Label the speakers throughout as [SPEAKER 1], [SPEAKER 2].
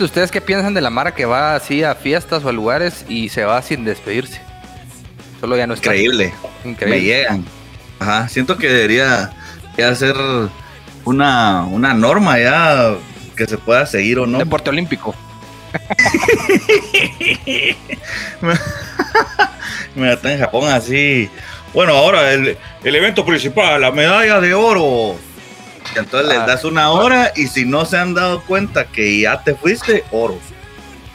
[SPEAKER 1] ¿ustedes qué piensan de la Mara que va así a fiestas o a lugares y se va sin despedirse? Solo ya no está.
[SPEAKER 2] Increíble. Me
[SPEAKER 1] Increíble.
[SPEAKER 2] llegan. Ajá. Siento que debería ya ser una, una norma ya que se pueda seguir o no.
[SPEAKER 1] Deporte olímpico.
[SPEAKER 2] Me está en Japón así. Bueno, ahora el, el evento principal, la medalla de oro. Entonces
[SPEAKER 1] Ah.
[SPEAKER 2] les das una hora y si no se han dado cuenta que ya te fuiste, oro.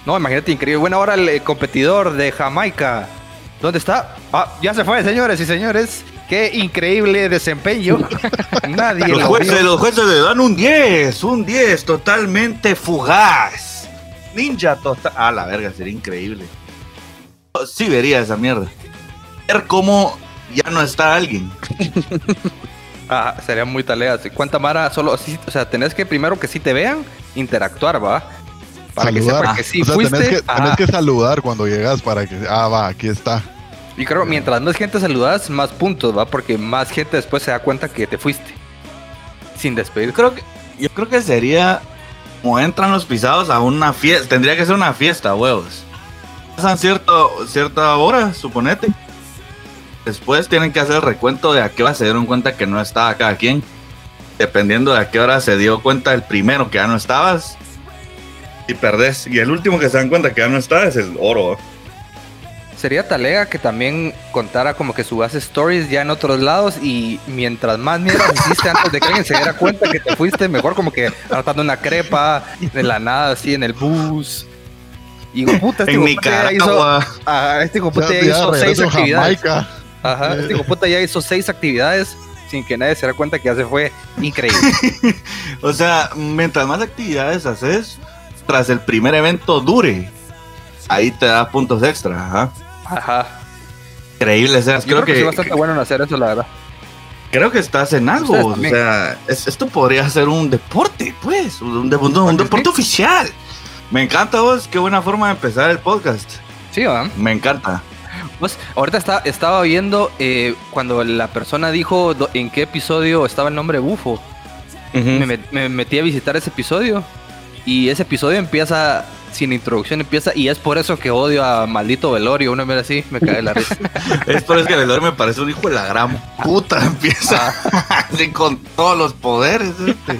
[SPEAKER 1] No, imagínate, increíble. Bueno, ahora el competidor de Jamaica. ¿Dónde está? Ah, ya se fue, señores y señores. Qué increíble desempeño. Nadie
[SPEAKER 2] Los
[SPEAKER 1] lo
[SPEAKER 2] jueces,
[SPEAKER 1] vio.
[SPEAKER 2] los jueces le dan un 10, un 10 totalmente fugaz. Ninja total. Ah, la verga, sería increíble. Sí vería esa mierda. Ver cómo ya no está alguien.
[SPEAKER 1] Ah, sería muy talea. Sí, ¿Cuánta Mara? Solo, sí, o sea, tenés que primero que sí te vean, interactuar, ¿va? Para que sepan que sí
[SPEAKER 3] o sea,
[SPEAKER 1] fuiste.
[SPEAKER 3] tenés que, tenés que saludar cuando llegas para que. Ah, va, aquí está.
[SPEAKER 1] Y creo mientras más gente saludas, más puntos, ¿va? Porque más gente después se da cuenta que te fuiste. Sin despedir.
[SPEAKER 2] Yo creo que, yo creo que sería como entran los pisados a una fiesta. Tendría que ser una fiesta, huevos. Pasan cierto, cierta hora, suponete. Después tienen que hacer el recuento de a qué hora se dieron cuenta que no estaba cada quien. Dependiendo de a qué hora se dio cuenta el primero que ya no estabas. Y perdés. Y el último que se dan cuenta que ya no está es el oro.
[SPEAKER 1] Sería talega que también contara como que subas stories ya en otros lados y mientras más mierda hiciste antes de que alguien se diera cuenta que te fuiste, mejor como que tratando una crepa de la nada así en el bus. Y hijo puta, este
[SPEAKER 2] En
[SPEAKER 1] hizo, ah, este hizo seis actividades.
[SPEAKER 3] Jamaica.
[SPEAKER 1] Ajá, este hijo puta ya hizo seis actividades sin que nadie se diera cuenta que ya se fue. Increíble.
[SPEAKER 2] O sea, mientras más actividades haces, tras el primer evento dure. Ahí te das puntos extra. Ajá.
[SPEAKER 1] Ajá.
[SPEAKER 2] Increíble, o sea,
[SPEAKER 1] Yo
[SPEAKER 2] creo,
[SPEAKER 1] creo que,
[SPEAKER 2] que,
[SPEAKER 1] bastante bueno en hacer eso, la verdad.
[SPEAKER 2] creo que estás en algo. O sea, es- esto podría ser un deporte, pues, un, de- un- un deporte oficial. Me encanta vos, qué buena forma de empezar el podcast.
[SPEAKER 1] Sí, ¿va?
[SPEAKER 2] Me encanta.
[SPEAKER 1] Pues ahorita está, estaba viendo eh, cuando la persona dijo do- en qué episodio estaba el nombre Bufo. me, met- me metí a visitar ese episodio y ese episodio empieza sin introducción, empieza y es por eso que odio a maldito Velorio. Una vez así me cae la risa.
[SPEAKER 2] Es por eso que Velor me parece un hijo de la gran puta. Empieza así con todos los poderes. Este.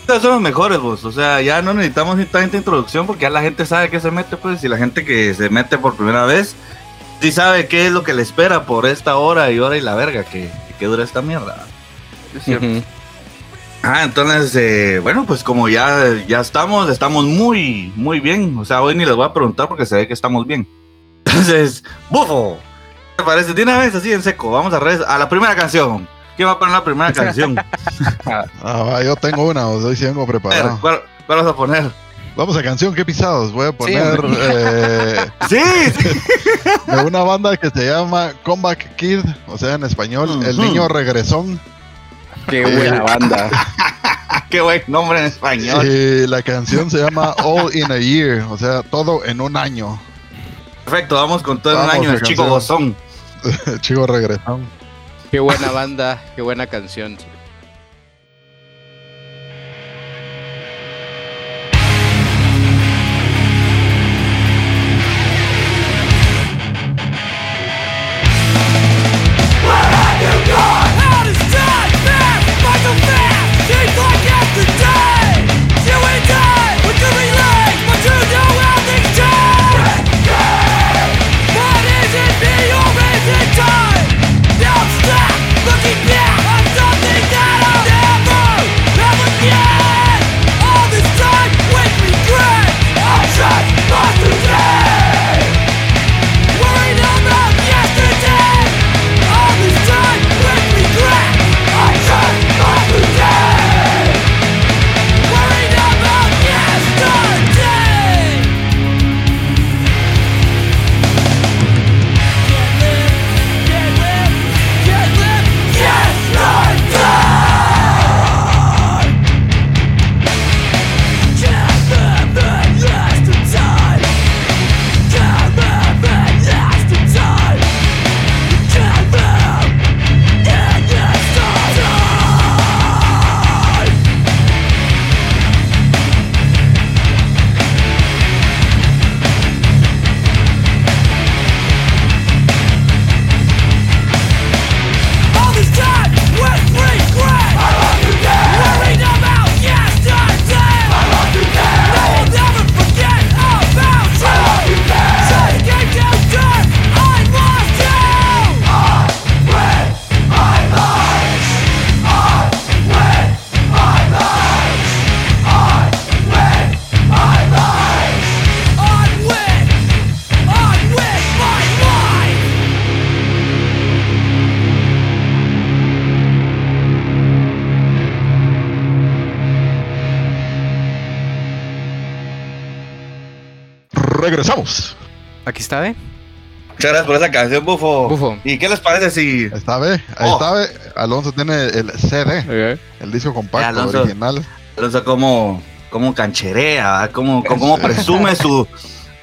[SPEAKER 2] Ustedes son los mejores, vos. O sea, ya no necesitamos ni tanta introducción porque ya la gente sabe que se mete, pues. Y la gente que se mete por primera vez, sí sabe qué es lo que le espera por esta hora y hora y la verga que, que dura esta mierda.
[SPEAKER 1] Es cierto.
[SPEAKER 2] Ah, entonces, eh, bueno, pues como ya, ya estamos, estamos muy, muy bien. O sea, hoy ni les voy a preguntar porque se ve que estamos bien. Entonces, bufo, ¿qué te parece? De una vez así en seco, vamos a, a la primera canción. ¿Quién va a poner la primera canción?
[SPEAKER 3] Ah, yo tengo una, os doy si vengo preparado.
[SPEAKER 2] ¿cuál, cuál vas a poner?
[SPEAKER 3] Vamos a canción, qué pisados. Voy a poner eh,
[SPEAKER 2] Sí,
[SPEAKER 3] de una banda que se llama Comeback Kid, o sea, en español, El. Niño Regresón.
[SPEAKER 4] Qué buena banda.
[SPEAKER 2] qué buen nombre en español.
[SPEAKER 3] Y la canción se llama All in a Year, o sea, todo en un año.
[SPEAKER 2] Perfecto, vamos con todo un
[SPEAKER 3] Vamos,
[SPEAKER 2] año, el chico gozón.
[SPEAKER 3] Chico Regresón.
[SPEAKER 4] Qué buena banda. Qué buena canción.
[SPEAKER 3] Regresamos.
[SPEAKER 4] Aquí está, ¿eh?
[SPEAKER 2] Muchas gracias por esa canción, Bufo.
[SPEAKER 4] Bufo.
[SPEAKER 2] ¿Y qué les parece si
[SPEAKER 3] Ahí está, ve. Ahí
[SPEAKER 2] Oh.
[SPEAKER 3] está, ve. Alonso tiene el CD, el disco compacto
[SPEAKER 2] Eh, Alonso.
[SPEAKER 3] original.
[SPEAKER 2] Alonso como, como cancherea, ¿verdad? como, como presume su,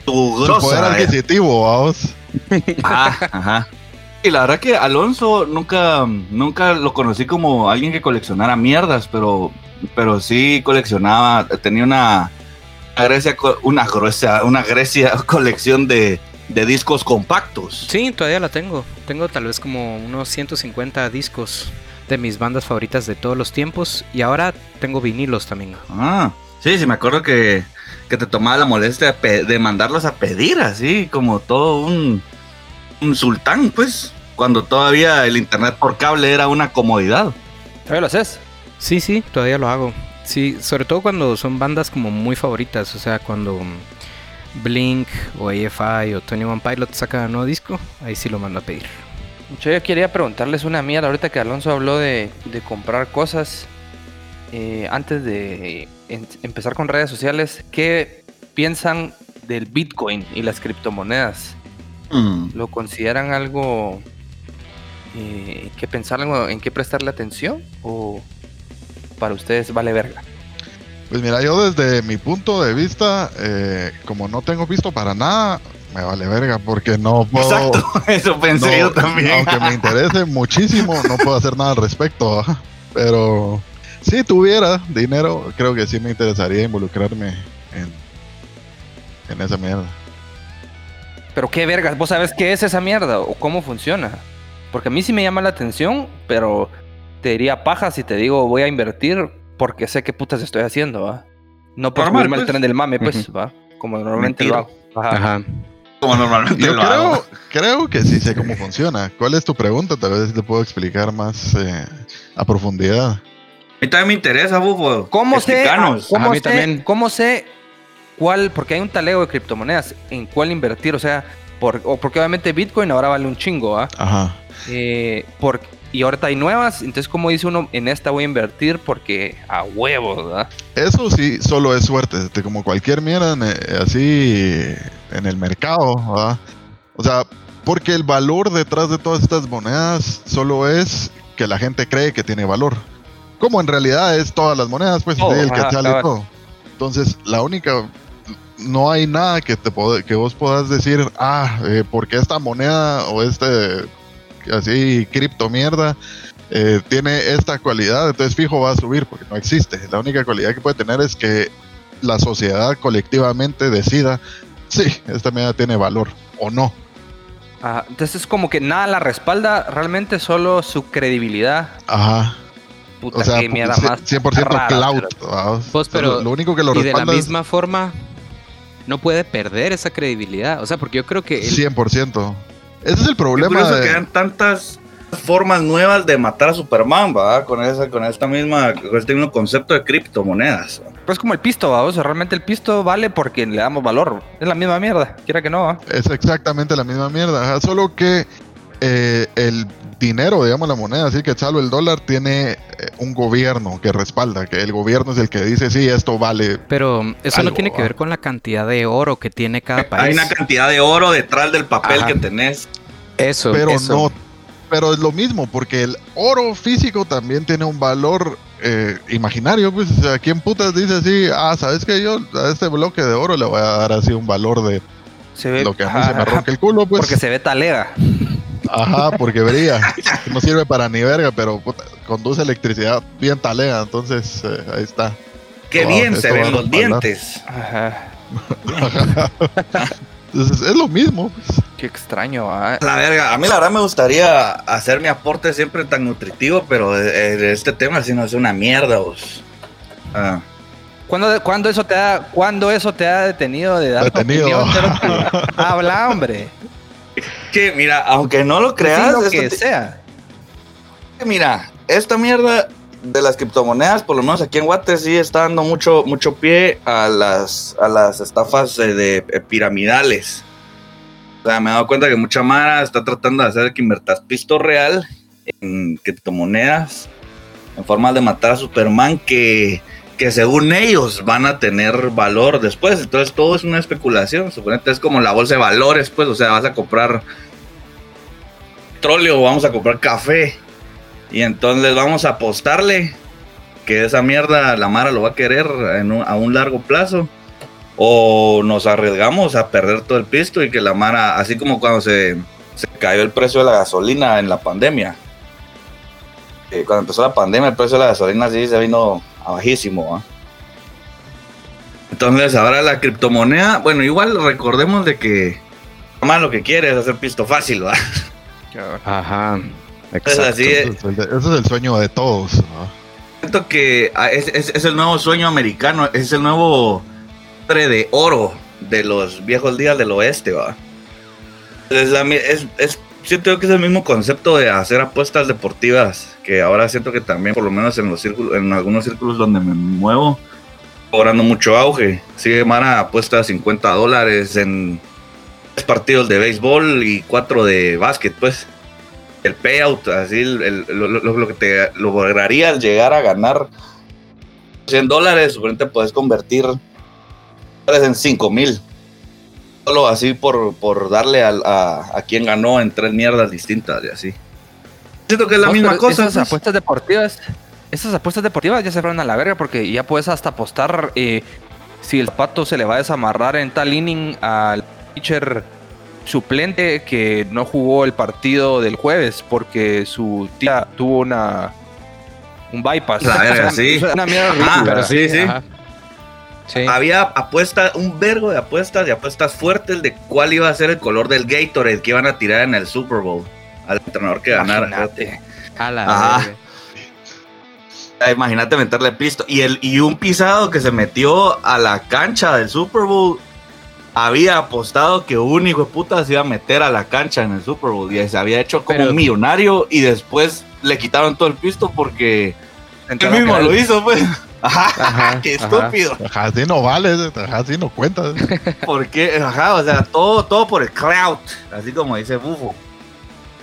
[SPEAKER 2] su
[SPEAKER 3] Su
[SPEAKER 2] grosa?
[SPEAKER 3] poder
[SPEAKER 2] ¿verdad?
[SPEAKER 3] adquisitivo, vamos.
[SPEAKER 2] Ajá, ajá. Y la verdad que Alonso nunca, nunca lo conocí como alguien que coleccionara mierdas, pero, pero sí coleccionaba, tenía una Grecia, una gruesa, una Grecia colección de, de discos compactos.
[SPEAKER 4] Sí, todavía la tengo. Tengo tal vez como unos 150 discos de mis bandas favoritas de todos los tiempos. Y ahora tengo vinilos también.
[SPEAKER 2] Ah, sí, sí, me acuerdo que, que te tomaba la molestia de mandarlos a pedir, así como todo un, un sultán, pues, cuando todavía el internet por cable era una comodidad.
[SPEAKER 1] ¿Todavía lo haces?
[SPEAKER 4] Sí, sí, todavía lo hago. Sí, sobre todo cuando son bandas como muy favoritas. O sea, cuando Blink o AFI o Tony One Pilot sacan un nuevo disco, ahí sí lo mando a pedir.
[SPEAKER 1] Yo ya quería preguntarles una mierda ahorita que Alonso habló de, de comprar cosas. eh, antes de en- empezar con redes sociales, ¿qué piensan del Bitcoin y las criptomonedas?
[SPEAKER 2] Mm.
[SPEAKER 1] ¿Lo consideran algo eh, que pensar algo en qué prestarle atención? ¿O para ustedes vale verga?
[SPEAKER 3] Pues mira, yo desde mi punto de vista, eh, como no tengo visto para nada, me vale verga porque no puedo.
[SPEAKER 2] Exacto, eso pensé
[SPEAKER 3] no-
[SPEAKER 2] yo también.
[SPEAKER 3] Aunque me interese muchísimo, no puedo hacer nada al respecto. Pero si tuviera dinero, creo que sí me interesaría involucrarme en, en esa mierda.
[SPEAKER 1] Pero qué vergas, ¿vos sabes qué es esa mierda o cómo funciona? Porque a mí sí me llama la atención, pero te diría paja si te digo voy a invertir porque sé qué putas estoy haciendo, ¿va? No por
[SPEAKER 2] Normal, pues.
[SPEAKER 1] tren del mame, pues, ¿va? Como normalmente lo hago. Ajá.
[SPEAKER 4] Ajá.
[SPEAKER 2] Como normalmente
[SPEAKER 3] Yo
[SPEAKER 2] lo hago.
[SPEAKER 3] creo, creo que sí sé cómo funciona. ¿Cuál es tu pregunta? Tal vez te puedo explicar más eh, a profundidad.
[SPEAKER 2] A mí también me interesa, Bufo.
[SPEAKER 1] ¿Cómo sé, cómo
[SPEAKER 4] A mí
[SPEAKER 1] sé-
[SPEAKER 4] también.
[SPEAKER 1] cómo sé cuál? Porque hay un talego de criptomonedas, en cuál invertir, o sea, por, o porque obviamente Bitcoin ahora vale un chingo, ¿va?
[SPEAKER 3] Ajá.
[SPEAKER 1] Eh, por, y ahorita hay nuevas, entonces como dice uno, en esta voy a invertir porque a huevos, ¿verdad?
[SPEAKER 3] Eso sí, solo es suerte. este, Como cualquier mierda eh, así en el mercado, ¿verdad? O sea, porque el valor detrás de todas estas monedas solo es que la gente cree que tiene valor. Como en realidad es todas las monedas, pues sí, el y
[SPEAKER 1] cabal.
[SPEAKER 3] todo. Entonces, la única. No hay nada que, te que vos puedas decir, ah, eh, porque esta moneda o este así cripto mierda eh, tiene esta cualidad, entonces fijo va a subir porque no existe. La única cualidad que puede tener es que la sociedad colectivamente decida, sí, esta medida tiene valor o no.
[SPEAKER 1] Ah, entonces es como que nada la respalda, realmente solo su credibilidad.
[SPEAKER 3] Ajá.
[SPEAKER 1] Puta,
[SPEAKER 3] O sea,
[SPEAKER 1] qué mierda más
[SPEAKER 3] 100%
[SPEAKER 1] rara,
[SPEAKER 3] cloud.
[SPEAKER 1] pero-
[SPEAKER 3] ¿va?
[SPEAKER 4] Pues,
[SPEAKER 3] O sea,
[SPEAKER 4] pero-
[SPEAKER 3] lo, lo único que lo
[SPEAKER 4] Y de la
[SPEAKER 3] es
[SPEAKER 4] misma forma, no puede perder esa credibilidad. O sea, porque yo creo que el-
[SPEAKER 3] 100%. Ese es el problema.
[SPEAKER 2] curioso
[SPEAKER 3] de-
[SPEAKER 2] que hayan tantas formas nuevas de matar a Superman, ¿va? Con, esa, con esta misma, con este mismo concepto de criptomonedas.
[SPEAKER 1] Pues como el pisto, ¿va? O sea, realmente el pisto vale porque le damos valor. Es la misma mierda, quiera que no, ¿va?
[SPEAKER 3] Es exactamente la misma mierda. Solo que eh, el dinero, digamos la moneda, así que salvo el dólar, tiene eh, un gobierno que respalda, que el gobierno es el que dice, sí, esto vale.
[SPEAKER 4] Pero eso
[SPEAKER 3] Algo,
[SPEAKER 4] no tiene que
[SPEAKER 3] ah.
[SPEAKER 4] ver con la cantidad de oro que tiene cada
[SPEAKER 2] Hay
[SPEAKER 4] país.
[SPEAKER 2] una cantidad de oro detrás del papel
[SPEAKER 4] Ajá.
[SPEAKER 2] que tenés.
[SPEAKER 4] Eso,
[SPEAKER 3] pero
[SPEAKER 4] eso.
[SPEAKER 3] no. Pero es lo mismo, porque el oro físico también tiene un valor eh, imaginario. Pues, o sea, ¿quién putas dice así? Ah, ¿sabes que Yo a este bloque de oro le voy a dar así un valor de
[SPEAKER 1] Se ve.
[SPEAKER 3] lo que a mí
[SPEAKER 1] ajá,
[SPEAKER 3] se me ronca el culo, pues.
[SPEAKER 1] Porque se ve talega.
[SPEAKER 3] Ajá, porque brilla. No sirve para ni verga, pero puta, conduce electricidad bien talega, entonces eh, ahí está.
[SPEAKER 2] Qué
[SPEAKER 3] Wow,
[SPEAKER 2] bien se ven los dientes.
[SPEAKER 1] Ajá.
[SPEAKER 3] Entonces es lo mismo. pues.
[SPEAKER 1] Qué extraño, ¿va?
[SPEAKER 2] La verga, a mí la verdad me gustaría hacer mi aporte siempre tan nutritivo, pero de, de este tema sí no es una mierda, vos. Ah.
[SPEAKER 1] ¿Cuándo, cuándo eso te ha, cuándo eso te ha detenido de dar tu
[SPEAKER 3] Detenido.
[SPEAKER 1] opinión? Habla, hombre.
[SPEAKER 2] Que mira, aunque no lo
[SPEAKER 1] Decí
[SPEAKER 2] creas,
[SPEAKER 1] lo que
[SPEAKER 2] te-
[SPEAKER 1] sea.
[SPEAKER 2] mira, esta mierda de las criptomonedas, por lo menos aquí en Guate, sí está dando mucho, mucho pie a las, a las estafas de, eh, piramidales. O sea, me he dado cuenta que mucha Mara está tratando de hacer que invertas pisto real en criptomonedas en forma de matar a Superman que, que según ellos van a tener valor después. Entonces todo es una especulación. Suponete es como la bolsa de valores, pues, o sea, vas a comprar petróleo, vamos a comprar café. Y entonces vamos a apostarle que esa mierda la Mara lo va a querer a un largo plazo. O nos arriesgamos a perder todo el pisto y que la Mara, así como cuando se, se cayó el precio de la gasolina en la pandemia. Eh, cuando empezó la pandemia, el precio de la gasolina sí se vino a bajísimo. Entonces, ahora la criptomoneda, bueno, igual recordemos de que más lo que quiere es hacer pisto fácil, ¿va?
[SPEAKER 4] Ajá.
[SPEAKER 3] Exacto. Así es, ese es el sueño de todos.
[SPEAKER 2] Siento que ah, es, es, el nuevo sueño americano, es el nuevo de oro de los viejos días del oeste, ¿va? Es, es, es, siento que es el mismo concepto de hacer apuestas deportivas, que ahora siento que también, por lo menos en los círculos, en algunos círculos donde me muevo, cobrando mucho auge. Sigue Mara apuesta 50 dólares en tres partidos de béisbol y cuatro de básquet, pues. El payout, así, lo, que te lograría llegar a ganar 100 dólares, suponete puedes convertir en 5 mil solo así por, por darle a, a, quien ganó en tres mierdas distintas y así. Siento que es la misma cosa.
[SPEAKER 1] Esas pues. apuestas deportivas, esas apuestas deportivas ya se fueron a la verga porque ya puedes hasta apostar eh, si el pato se le va a desamarrar en tal inning al pitcher suplente que no jugó el partido del jueves porque su tía tuvo una un bypass.
[SPEAKER 2] La verga, sí.
[SPEAKER 1] Una mierda
[SPEAKER 2] sí, sí. Había apuestas, un vergo de apuestas y apuestas fuertes de cuál iba a ser el color del Gatorade que iban a tirar en el Super Bowl al entrenador que ganara. Imagínate meterle pisto. Y, el, y un pisado que se metió a la cancha del Super Bowl había apostado que un hijo de puta se iba a meter a la cancha en el Super Bowl y se había hecho como un millonario y después le quitaron todo el pisto porque él mismo lo hizo, pues. Ajá, qué estúpido.
[SPEAKER 3] Ajá, así no vale, ajá, así no cuenta.
[SPEAKER 2] ¿Por qué? Ajá, o sea, todo, todo por el crowd, así como dice Bufo.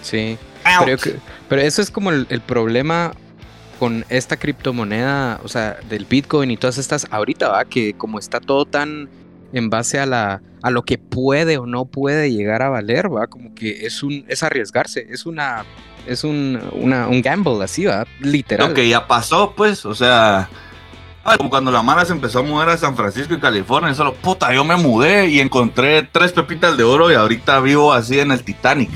[SPEAKER 4] Sí. Pero, pero, eso es como el, problema con esta criptomoneda, o sea, del Bitcoin y todas estas, ahorita va, que como está todo tan en base a la a lo que puede o no puede llegar a valer, va, como que es un es arriesgarse, es una es un, una, un gamble así, va, literal.
[SPEAKER 2] Lo que ya pasó, pues, o sea, como cuando la Mara se empezó a mudar a San Francisco y California, solo, puta, yo me mudé y encontré tres pepitas de oro y ahorita vivo así en el Titanic.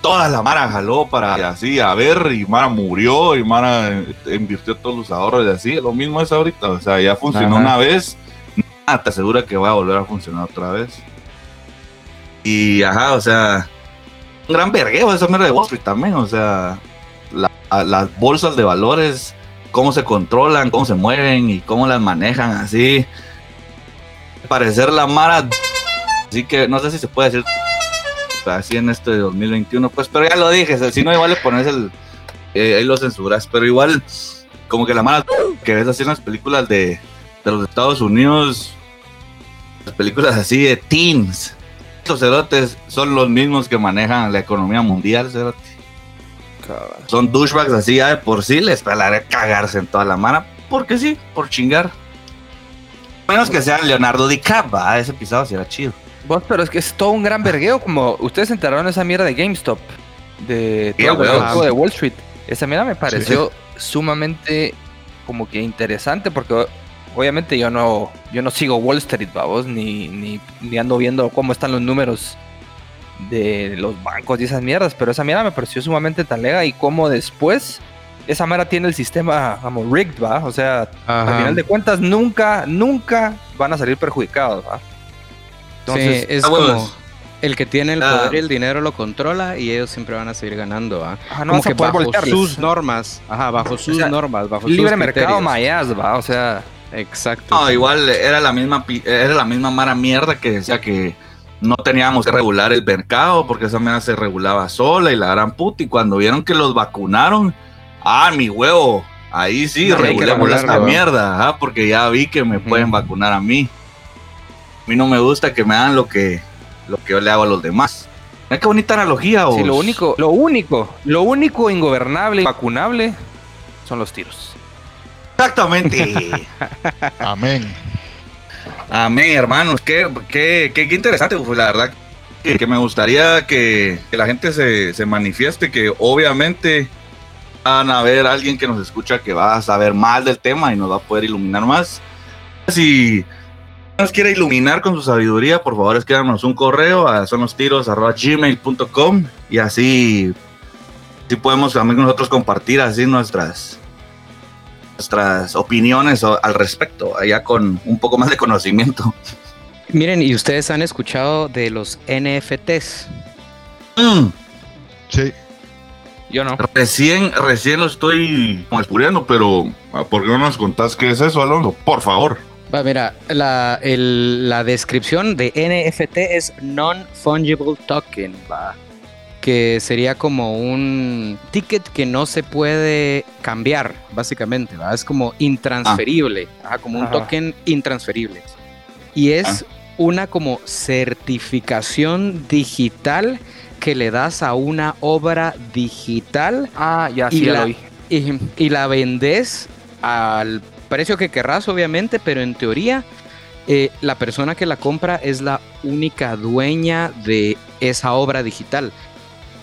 [SPEAKER 2] Toda la Mara jaló para así a ver y Mara murió y Mara invirtió todos los ahorros y así. Lo mismo es ahorita, o sea, ya funcionó una vez, nada te asegura que va a volver a funcionar otra vez. Y ajá, o sea, un gran vergueo esa mierda de Wall Street también, o sea, las bolsas de valores cómo se controlan, cómo se mueven y cómo las manejan así. Parecer la Mara. Así que no sé si se puede decir así en este 2021, pues, pero ya lo dije, si no, igual le pones el. Eh, ahí lo censuras, pero igual, como que la Mara que ves así en las películas de, de los Estados Unidos, las películas así de teens. Estos cerotes son los mismos que manejan la economía mundial, cerote. Son douchebags así ya de por sí, les pelaré cagarse en toda la mano. Porque sí, por chingar. Menos que sea Leonardo DiCaprio, ese pisado sí era chido.
[SPEAKER 1] Vos, pero es que es todo un gran vergueo, como ustedes se enteraron de esa mierda de GameStop, de todo de Wall Street. Esa mierda me pareció sumamente como que interesante porque obviamente yo no yo no sigo Wall Street, vamos, ni, ni, ni ando viendo cómo están los números de los bancos y esas mierdas, pero esa mierda me pareció sumamente talega y como después esa mera tiene el sistema como rigged, ¿va? O sea, al final de cuentas nunca, nunca van a salir perjudicados, ¿va?
[SPEAKER 4] Entonces, es como el que tiene el poder y el dinero lo controla y ellos siempre van a seguir ganando, ¿va? no como que bajo sus normas, ajá, bajo sus normas, bajo
[SPEAKER 1] libre sus mercado mayas, ¿va? O sea,
[SPEAKER 4] exacto.
[SPEAKER 2] No, igual era la misma era la misma mara mierda que decía que no teníamos que regular el mercado porque esa mierda se regulaba sola y la gran puta. Y cuando vieron que los vacunaron, ah, mi huevo, ahí sí, regulemos esta mierda, ¿ah? porque ya vi que me pueden vacunar a mí. A mí no me gusta que me hagan lo que, lo que yo le hago a los demás. Mira qué bonita analogía,
[SPEAKER 1] Sí, lo único, lo único, lo único ingobernable y vacunable son los tiros.
[SPEAKER 2] Exactamente.
[SPEAKER 3] Amén.
[SPEAKER 2] Amén, hermanos. Qué, qué, qué, interesante. Pues, la verdad que, me gustaría que, la gente se, se, manifieste, que obviamente van a ver alguien que nos escucha que va a saber más del tema y nos va a poder iluminar más. Si nos quiere iluminar con su sabiduría, por favor escríbanos un correo a sonostiros.gmail.com y así, así podemos también nosotros compartir así nuestras nuestras opiniones al respecto, allá con un poco más de conocimiento.
[SPEAKER 4] Miren, ¿y ustedes han escuchado de los NFTs?
[SPEAKER 2] Mm.
[SPEAKER 3] Sí.
[SPEAKER 1] Yo no.
[SPEAKER 2] Recién, recién lo estoy descubriendo, pero ah, ¿por qué no nos contás qué es eso, Alonso? Por favor.
[SPEAKER 4] Va, mira, la, la descripción de NFT es Non-Fungible Token, va que sería como un ticket que no se puede cambiar, básicamente, Es como intransferible, ah. como un token intransferible. Y es ah. una como certificación digital que le das a una obra digital.
[SPEAKER 1] Ah, ya
[SPEAKER 4] y la, y, la vendes al precio que querrás, obviamente, pero en teoría eh, la persona que la compra es la única dueña de esa obra digital.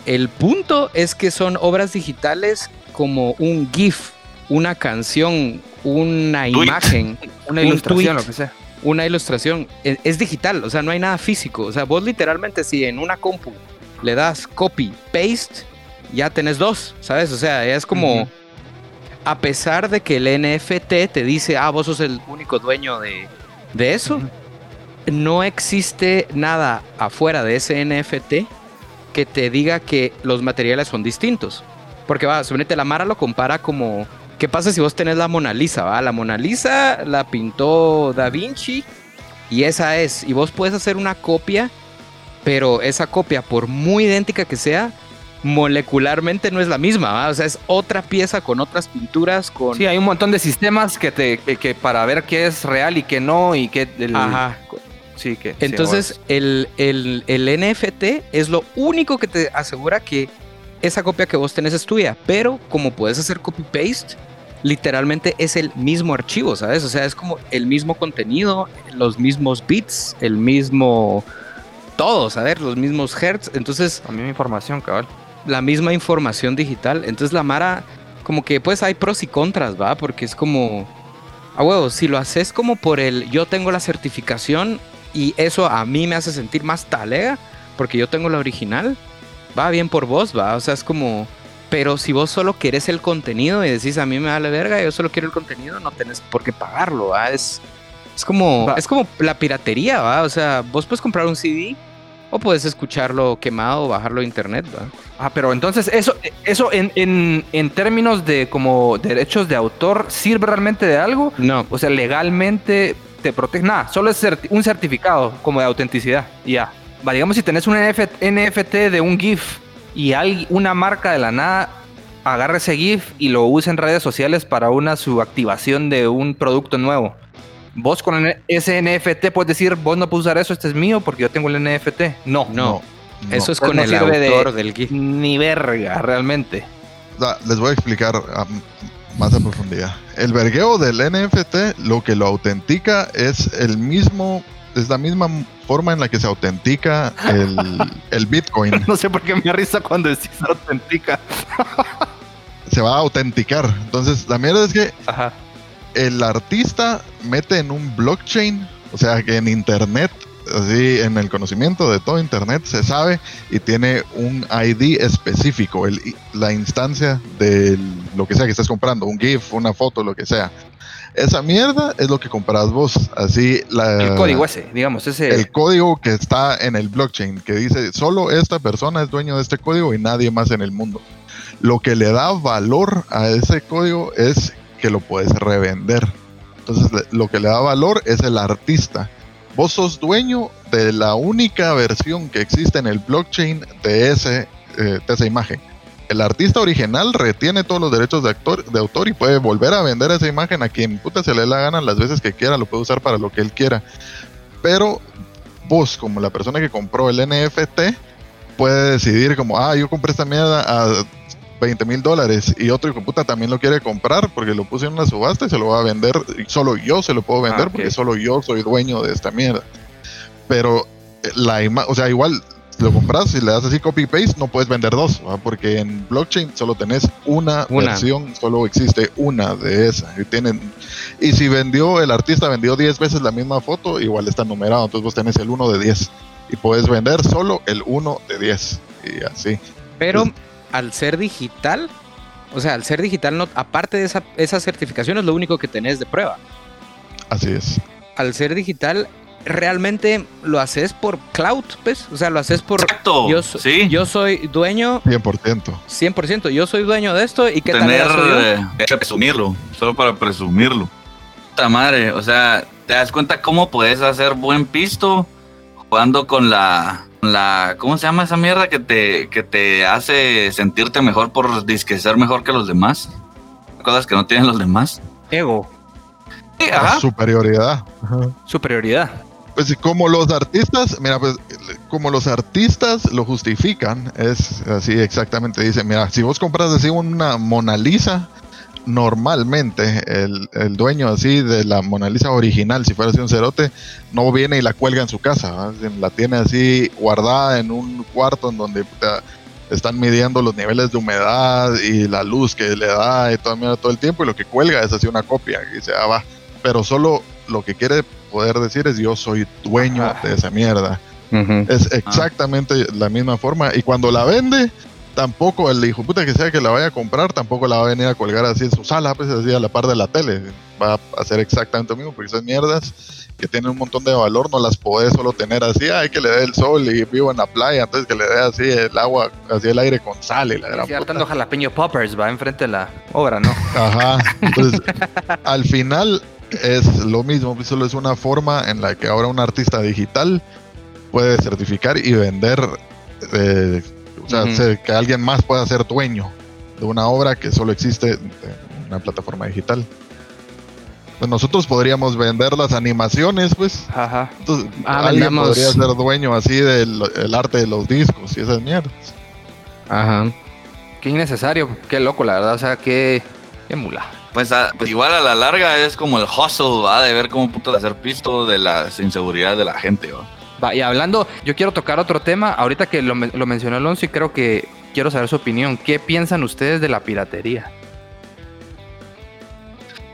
[SPEAKER 4] El punto es que son obras digitales como un GIF, una canción, una imagen,
[SPEAKER 1] una ilustración, lo que sea.
[SPEAKER 4] Una ilustración. Es, digital, o sea, no hay nada físico. O sea, vos literalmente si en una compu le das copy, paste, ya tenés dos, ¿sabes? O sea, es como... A pesar de que el NFT te dice, ah, vos sos el único dueño de, eso, no existe nada afuera de ese NFT que te diga que los materiales son distintos. Porque va, suponete, la Mara lo compara como, ¿qué pasa si vos tenés la Mona Lisa? Va? La Mona Lisa la pintó Da Vinci y esa es. Y vos puedes hacer una copia, pero esa copia, por muy idéntica que sea, molecularmente no es la misma, o sea, es otra pieza con otras pinturas, con...
[SPEAKER 1] Sí, hay un montón de sistemas que te que, para ver qué es real y qué no y qué...
[SPEAKER 4] Ajá. Sí, que. Entonces, el, el, NFT es lo único que te asegura que esa copia que vos tenés es tuya. Pero como puedes hacer copy-paste, literalmente es el mismo archivo, ¿sabes? O sea, es como el mismo contenido, los mismos bits, el mismo. Todo, ¿sabes? Los mismos hertz. Entonces.
[SPEAKER 1] La misma información, cabal.
[SPEAKER 4] La misma información digital. Entonces, la Mara, como que pues hay pros y contras, ¿va? Porque es como. A huevo, si lo haces como por el yo tengo la certificación, y eso a mí me hace sentir más talega, porque yo tengo la original. Va bien por vos, va. O sea, es como. Pero si vos solo querés el contenido y decís a mí me vale verga, yo solo quiero el contenido, no tenés por qué pagarlo, ¿va? Es, es como. Es como la piratería, ¿va? O sea, vos puedes comprar un CD o puedes escucharlo quemado o bajarlo a internet, ¿va?
[SPEAKER 1] Ah, pero entonces eso, eso en, en, en, términos de como derechos de autor, ¿sirve realmente de algo?
[SPEAKER 4] No.
[SPEAKER 1] O sea, legalmente te protege nada, solo es un certificado como de autenticidad. Ya. Va, digamos si tenés un NFT de un GIF y hay una marca de la nada agarra ese GIF y lo usa en redes sociales para una subactivación de un producto nuevo. Vos con ese NFT puedes decir, vos no puedes usar eso, este es mío porque yo tengo el NFT. No,
[SPEAKER 4] no. Eso es con el autor del GIF.
[SPEAKER 1] Ni verga, realmente.
[SPEAKER 3] les voy a explicar más a profundidad. El vergueo del NFT lo que lo autentica es el mismo, es la misma forma en la que se autentica el, Bitcoin.
[SPEAKER 1] No sé por qué me risa cuando decís autentica.
[SPEAKER 3] se va a autenticar. Entonces, la mierda es que el artista mete en un blockchain, o sea que en internet así en el conocimiento de todo Internet se sabe y tiene un ID específico, el, la instancia de lo que sea que estés comprando, un GIF, una foto, lo que sea. Esa mierda es lo que compras vos. Así la,
[SPEAKER 1] el código ese, digamos, ese.
[SPEAKER 3] El código que está en el blockchain, que dice solo esta persona es dueño de este código y nadie más en el mundo. Lo que le da valor a ese código es que lo puedes revender. Entonces, lo que le da valor es el artista vos sos dueño de la única versión que existe en el blockchain de, ese, eh, de esa imagen. El artista original retiene todos los derechos de, actor, de autor y puede volver a vender esa imagen a quien puta se le la gana las veces que quiera, lo puede usar para lo que él quiera. Pero vos, como la persona que compró el NFT, puede decidir como, ah, yo compré esta mierda a 20 mil dólares y otro hijo puta también lo quiere comprar porque lo puse en una subasta y se lo va a vender, y solo yo se lo puedo vender ah, porque solo yo soy dueño de esta mierda. Pero eh, la o sea, igual lo compras y le das así copy paste, no puedes vender dos, porque en blockchain solo tenés una, versión, solo existe una de esa. Y tienen y si vendió el artista vendió 10 veces la misma foto, igual está numerado, entonces vos tenés el 1 de 10 y puedes vender solo el 1 de 10 y así.
[SPEAKER 4] Pero al ser digital, o sea, al ser digital no aparte de esa esa certificación es lo único que tenés de prueba.
[SPEAKER 3] Así es.
[SPEAKER 4] Al ser digital realmente lo haces por cloud, pues, o sea, lo haces por
[SPEAKER 2] Exacto,
[SPEAKER 4] yo, ¿sí? yo soy dueño
[SPEAKER 3] 100%.
[SPEAKER 4] 100%, yo soy dueño de esto y qué
[SPEAKER 2] Tener, tal eh, presumirlo, solo para presumirlo. Puta madre, o sea, te das cuenta cómo puedes hacer buen pisto jugando con la la ¿cómo se llama esa mierda que te que te hace sentirte mejor por disque ser mejor que los demás? Cosas que no tienen los demás.
[SPEAKER 4] Ego.
[SPEAKER 3] Superioridad.
[SPEAKER 4] Superioridad.
[SPEAKER 3] Pues como los artistas, mira, pues como los artistas lo justifican, es así exactamente, dice, mira, si vos compras así una Mona Lisa, normalmente el, dueño así de la Mona Lisa original, si fuera así un cerote, no viene y la cuelga en su casa, la tiene así guardada en un cuarto en donde están midiendo los niveles de humedad y la luz que le da y todo, todo el tiempo y lo que cuelga es así una copia y ah, va, pero solo lo que quiere poder decir es yo soy dueño de esa mierda. Es exactamente la misma forma. Y cuando la vende, tampoco el hijo puta que sea que la vaya a comprar, tampoco la va a venir a colgar así en su sala, pues así a la par de la tele. Va a hacer exactamente lo mismo, porque esas mierdas que tienen un montón de valor no las podés solo tener así, hay que le dé el sol y vivo en la playa, entonces que le dé así el agua, así el aire con sal y la gran
[SPEAKER 4] puta. jalapeño poppers, va enfrente de la obra, ¿no?
[SPEAKER 3] Ajá. Entonces, al final es lo mismo, solo es una forma en la que ahora un artista digital puede certificar y vender, eh, o sea, que alguien más pueda ser dueño de una obra que solo existe en una plataforma digital. Pues nosotros podríamos vender las animaciones, pues.
[SPEAKER 4] Ajá.
[SPEAKER 3] Entonces, ah, alguien podría ser dueño así del arte de los discos y esas mierdas.
[SPEAKER 4] Ajá.
[SPEAKER 1] Qué innecesario, qué loco, la verdad. O sea, qué, qué mula.
[SPEAKER 2] Pues, pues, igual a la larga es como el hustle, ¿va? De ver cómo puto hacer pisto de la inseguridad de la gente, ¿va?
[SPEAKER 1] Va, y hablando, yo quiero tocar otro tema. Ahorita que lo, mencionó Alonso y creo que quiero saber su opinión. ¿Qué piensan ustedes de la piratería?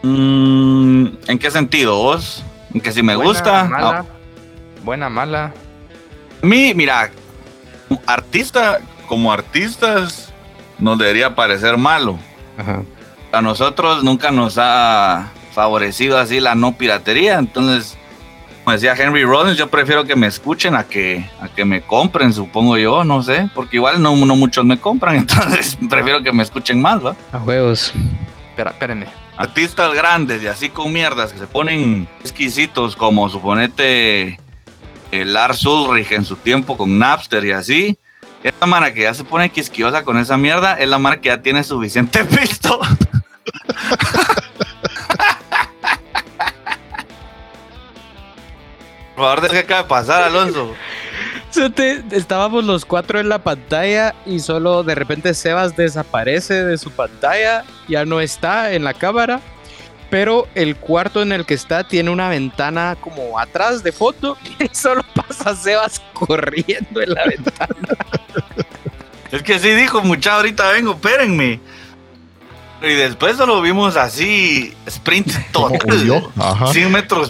[SPEAKER 2] Mm, ¿En qué sentido vos? ¿En que si me gusta?
[SPEAKER 1] Mala, Buena, mala.
[SPEAKER 2] A mí, mira, artista, como artistas, nos debería parecer malo. Ajá a nosotros nunca nos ha favorecido así la no piratería. Entonces, como decía Henry Rollins, yo prefiero que me escuchen a que, a que me compren, supongo yo, no sé, porque igual no, no muchos me compran, entonces prefiero que me escuchen más, ¿va?
[SPEAKER 4] A huevos.
[SPEAKER 1] Espera, espérenme.
[SPEAKER 2] Artistas grandes y así con mierdas que se ponen exquisitos, como suponete el Lars Ulrich en su tiempo con Napster y así esa mara que ya se pone quisquiosa con esa mierda es la mara que ya tiene suficiente pisto. Por favor, ¿qué acaba de pasar, Alonso?
[SPEAKER 4] Estábamos los cuatro en la pantalla y solo de repente Sebas desaparece de su pantalla, ya no está en la cámara pero el cuarto en el que está tiene una ventana como atrás de foto y solo pasa Sebas corriendo en la ventana.
[SPEAKER 2] Es que sí dijo, mucha, ahorita vengo, espérenme. Y después solo vimos así, sprint total, 100 metros.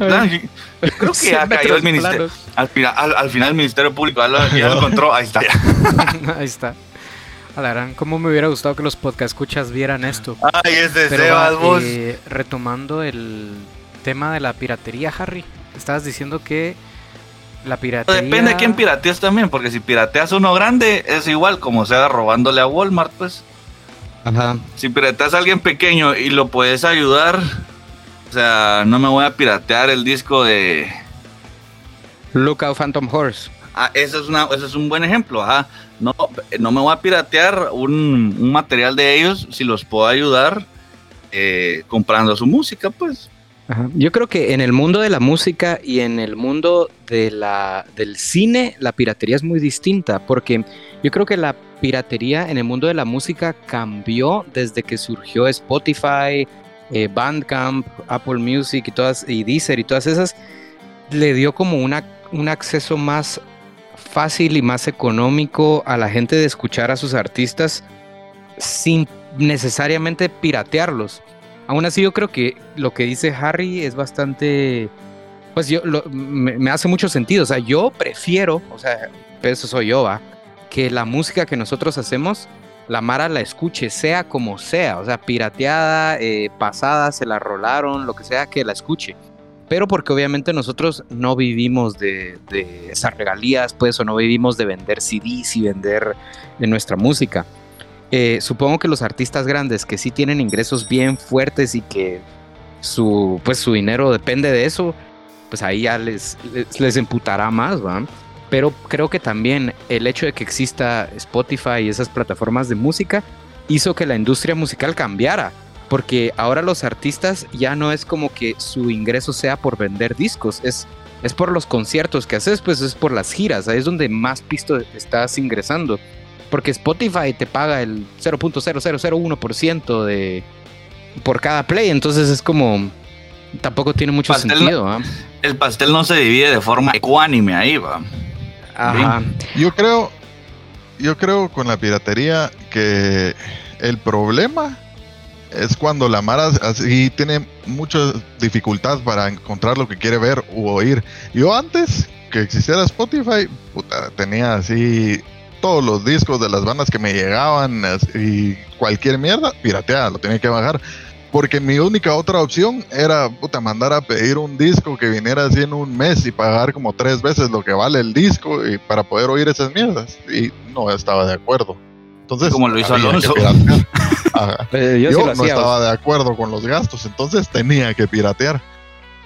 [SPEAKER 2] Creo que ya cayó el ministerio. Al, final el Ministerio Público ya lo encontró, ahí está.
[SPEAKER 4] ahí está. Alarán, ¿cómo me hubiera gustado que los podcast escuchas vieran esto?
[SPEAKER 2] Ay, ese Sebas, vos. Eh,
[SPEAKER 4] retomando el tema de la piratería, Harry. Estabas diciendo que la piratería.
[SPEAKER 2] Depende de quién pirateas también, porque si pirateas uno grande, es igual como sea robándole a Walmart, pues. Ajá. Si pirateas a alguien pequeño y lo puedes ayudar, o sea, no me voy a piratear el disco de.
[SPEAKER 4] Lookout Phantom Horse.
[SPEAKER 2] Ah, eso es, una, eso es un buen ejemplo. Ajá. No, no me voy a piratear un, material de ellos si los puedo ayudar eh, comprando su música, pues.
[SPEAKER 4] Yo creo que en el mundo de la música y en el mundo de la, del cine, la piratería es muy distinta, porque yo creo que la piratería en el mundo de la música cambió desde que surgió Spotify, eh, Bandcamp, Apple Music y todas, y Deezer y todas esas, le dio como una, un acceso más fácil y más económico a la gente de escuchar a sus artistas sin necesariamente piratearlos. Aún así yo creo que lo que dice Harry es bastante, pues yo, me, hace mucho sentido. O sea, yo prefiero, o sea, eso soy yo, va, que la música que nosotros hacemos, la Mara la escuche, sea como sea, o sea, pirateada, eh, pasada, se la rolaron, lo que sea, que la escuche. Pero porque obviamente nosotros no vivimos de, de esas regalías, pues, o no vivimos de vender CDs y vender de nuestra música. Eh, supongo que los artistas grandes que sí tienen ingresos bien fuertes y que su, pues, su dinero depende de eso, pues ahí ya les, les, emputará más, ¿va? Pero creo que también el hecho de que exista Spotify y esas plataformas de música hizo que la industria musical cambiara. Porque ahora los artistas ya no es como que su ingreso sea por vender discos, es, es por los conciertos que haces, pues es por las giras, ahí es donde más pisto estás ingresando porque Spotify te paga el 0.0001% de por cada play, entonces es como tampoco tiene mucho sentido. ¿ah?
[SPEAKER 2] El pastel no se divide de forma ecuánime ahí, va.
[SPEAKER 3] Ajá. Yo creo, yo creo con la piratería que el problema es cuando la Mara así tiene mucha dificultad para encontrar lo que quiere ver u oír. Yo antes que existiera Spotify, puta, tenía así todos los discos de las bandas que me llegaban y cualquier mierda, pirateada, lo tenía que bajar. Porque mi única otra opción era puta, mandar a pedir un disco que viniera así en un mes y pagar como tres veces lo que vale el disco y para poder oír esas mierdas. Y no estaba de acuerdo. Entonces,
[SPEAKER 2] como lo hizo Alonso.
[SPEAKER 3] yo, yo no estaba de acuerdo con los gastos, entonces tenía que piratear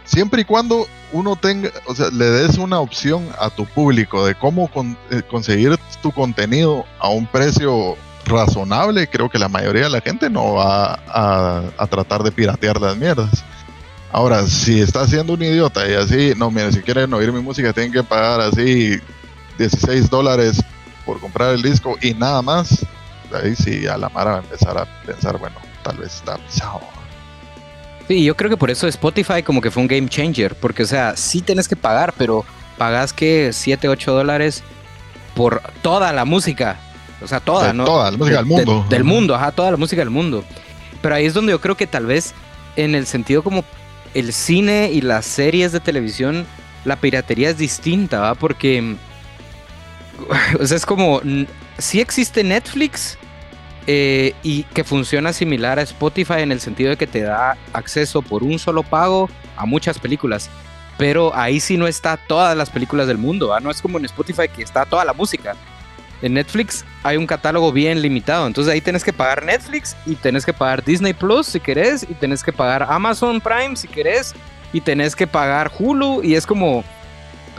[SPEAKER 3] siempre y cuando uno tenga, o sea, le des una opción a tu público de cómo eh, conseguir tu contenido a un precio razonable, creo que la mayoría de la gente no va a, tratar de piratear las mierdas. Ahora, si estás siendo un idiota y así, no, mire, si quieren oír mi música, tienen que pagar así 16 dólares por comprar el disco y nada más, ahí sí a la Mara va a empezar a pensar, bueno, tal vez está pisado
[SPEAKER 4] Sí, yo creo que por eso Spotify como que fue un game changer, porque o sea, sí tienes que pagar, pero pagas que 7, 8 dólares por toda la música. O sea, toda, ¿no?
[SPEAKER 3] Toda la música del mundo.
[SPEAKER 4] del mundo, ajá, toda la música del mundo. Pero ahí es donde yo creo que tal vez en el sentido como el cine y las series de televisión, la piratería es distinta, ¿va? Porque, o sea, es como, sí existe Netflix, eh, y que funciona similar a Spotify en el sentido de que te da acceso por un solo pago a muchas películas. Pero ahí sí no está todas las películas del mundo, no es como en Spotify que está toda la música. En Netflix hay un catálogo bien limitado, entonces ahí tienes que pagar Netflix y tenés que pagar Disney Plus si querés y tenés que pagar Amazon Prime si querés y tenés que pagar Hulu y es como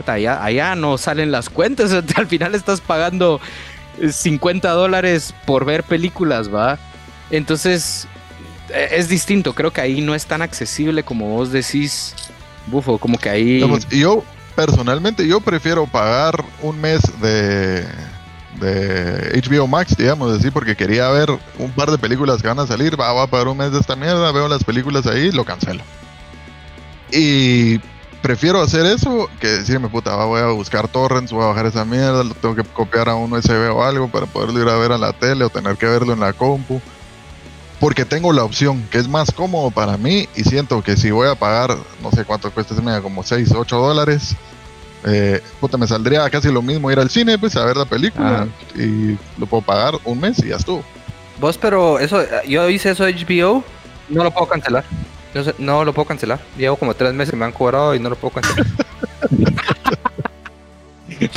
[SPEAKER 4] allá, allá no salen las cuentas, al final estás pagando 50 dólares por ver películas, ¿va? Entonces, e, es distinto. Creo que ahí no es tan accesible como vos decís, Bufo, como que ahí...
[SPEAKER 3] yo, personalmente, yo prefiero pagar un mes de, de HBO Max, digamos así, porque quería ver un par de películas que van a salir, va, a pagar un mes de esta mierda, veo las películas ahí, lo cancelo. Y prefiero hacer eso que decirme, puta, voy a buscar torrents, voy a bajar esa mierda, lo tengo que copiar a un USB o algo para poderlo ir a ver a la tele o tener que verlo en la compu. Porque tengo la opción, que es más cómodo para mí y siento que si voy a pagar, no sé cuánto cuesta ese media, como 6, 8 dólares, eh, puta, me saldría casi lo mismo ir al cine, pues a ver la película y lo puedo pagar un mes y ya estuvo.
[SPEAKER 1] Vos, pero eso, yo hice eso de HBO, no lo puedo cancelar. No, lo puedo cancelar. Llevo como tres meses que me han cobrado y no lo puedo cancelar.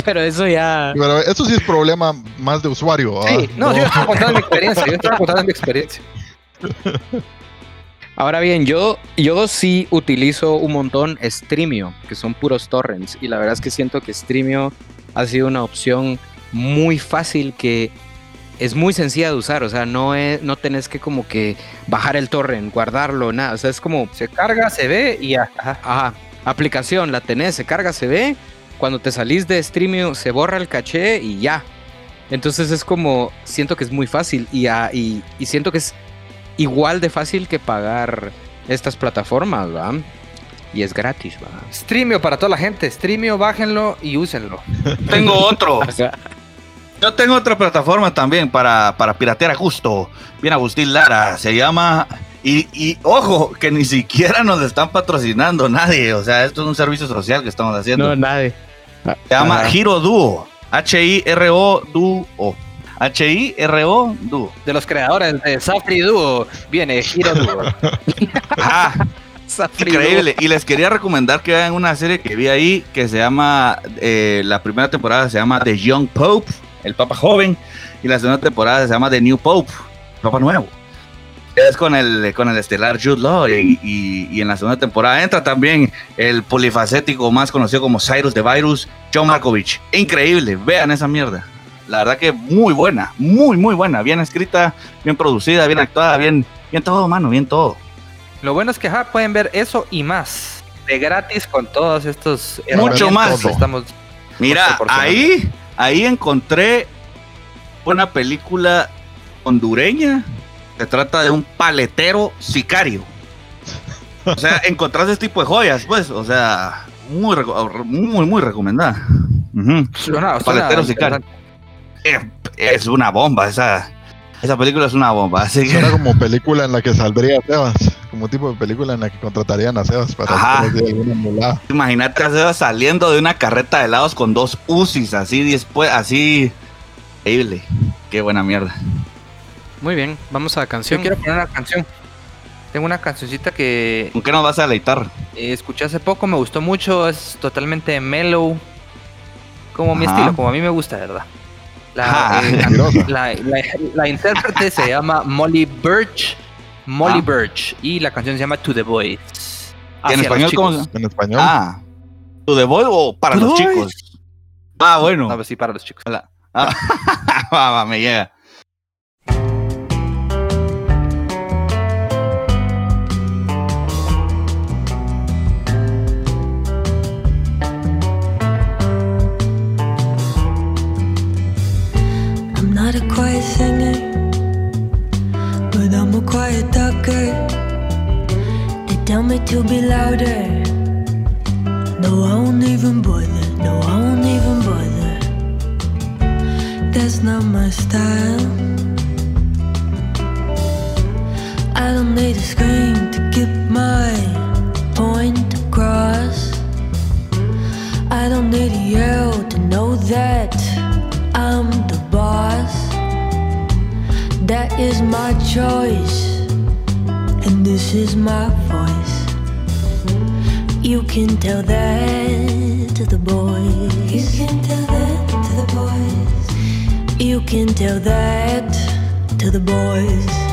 [SPEAKER 4] Pero eso ya.
[SPEAKER 3] Pero eso sí es problema más de usuario.
[SPEAKER 1] Sí, no, yo estoy contando mi experiencia. Yo estoy contando mi experiencia.
[SPEAKER 4] Ahora bien, yo, yo sí utilizo un montón Streamio, que son puros torrents. Y la verdad es que siento que Streamio ha sido una opción muy fácil que es muy sencilla de usar, o sea, no, es, no tenés que como que bajar el torrent, guardarlo, nada, o sea, es como...
[SPEAKER 1] Se carga, se ve y ya.
[SPEAKER 4] Ajá. Aplicación, la tenés, se carga, se ve, cuando te salís de streaming se borra el caché y ya. Entonces es como, siento que es muy fácil y, y, y siento que es igual de fácil que pagar estas plataformas, ¿va? Y es gratis, ¿va?
[SPEAKER 1] Streamio para toda la gente, Streamio, bájenlo y úsenlo.
[SPEAKER 2] Tengo otro. Yo tengo otra plataforma también para, para piratear a gusto. Bien Agustín Lara. Se llama. Y, ojo, que ni siquiera nos están patrocinando nadie. O sea, esto es un servicio social que estamos haciendo.
[SPEAKER 4] No, nadie.
[SPEAKER 2] Se llama Hiro Duo. H-I-R-O Duo. H-I-R-O Duo.
[SPEAKER 1] De los creadores de Safri Duo viene Hiro Duo.
[SPEAKER 2] ah, Increíble. Y les quería recomendar que vean una serie que vi ahí que se llama, eh, la primera temporada se llama The Young Pope el Papa joven, y la segunda temporada se llama The New Pope, Papa nuevo. Es con el, con el estelar Jude Law y, en la segunda temporada entra también el polifacético más conocido como Cyrus the Virus, John Markovich. Increíble, vean esa mierda. La verdad que muy buena, muy, muy buena. Bien escrita, bien producida, bien actuada, bien, bien todo, mano, bien todo.
[SPEAKER 1] Lo bueno es que pueden ver eso y más de gratis con todos estos.
[SPEAKER 2] Mucho más. Estamos Mira, ahí Ahí encontré una película hondureña. Se trata de un paletero sicario. O sea, encontrás este tipo de joyas, pues. O sea, muy, muy, muy recomendada. paletero sicario. Es una bomba esa. Esa película es una bomba. Así que...
[SPEAKER 3] Suena como película en la que saldría Sebas. Como tipo de película en la que contratarían a Sebas para
[SPEAKER 2] alguna Imagínate a Sebas saliendo de una carreta de helados con dos UCIs, así después, así. Increíble. Qué buena mierda.
[SPEAKER 4] Muy bien, vamos a la canción.
[SPEAKER 1] Yo quiero poner una canción. Tengo una cancioncita que.
[SPEAKER 2] ¿Con qué nos vas a deleitar?
[SPEAKER 1] Eh, escuché hace poco, me gustó mucho. Es totalmente mellow. Como mi estilo, como a mí me gusta, ¿verdad? Ah, eh, la, la, intérprete se llama Molly Birch. Molly ah. Birch. Y la canción se llama To the Boys.
[SPEAKER 2] ¿En español cómo? ¿En español? Ah. ¿To the Boys o para los chicos? Ah, bueno.
[SPEAKER 1] No, pues sí, para los chicos.
[SPEAKER 2] Ah, me llega.
[SPEAKER 5] A quiet singer, but I'm a quiet talker. They tell me to be louder. No, I won't even bother. No, I won't even bother. That's not my style. I don't need a scream to get my point across. I don't need a yell to know that That is my choice, and this is my voice. You can tell that to the boys. You can tell that to the boys. You can tell that to the boys.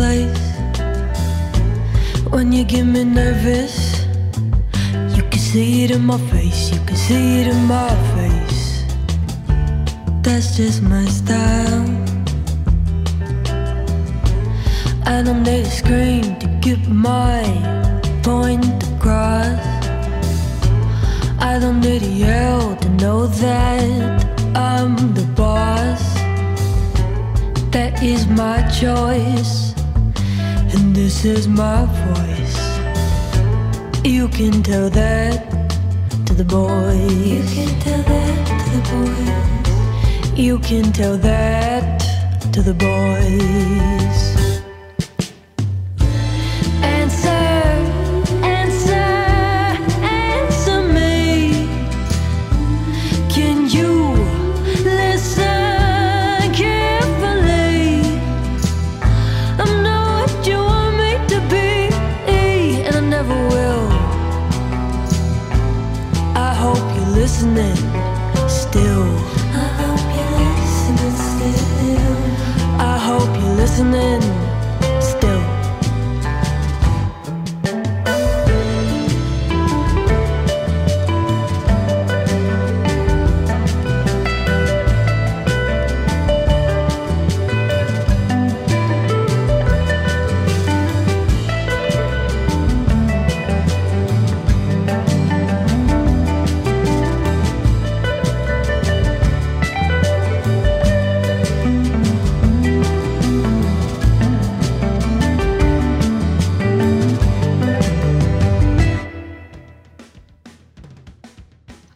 [SPEAKER 5] place. When you get me nervous, you can see it in my face, you can see it in my face. That's just my style. And I'm there to scream to get my point across. I don't need to yell to know that I'm the boss. That is my choice tell that to the boys. You can tell that to the boys. You can tell that to the boys.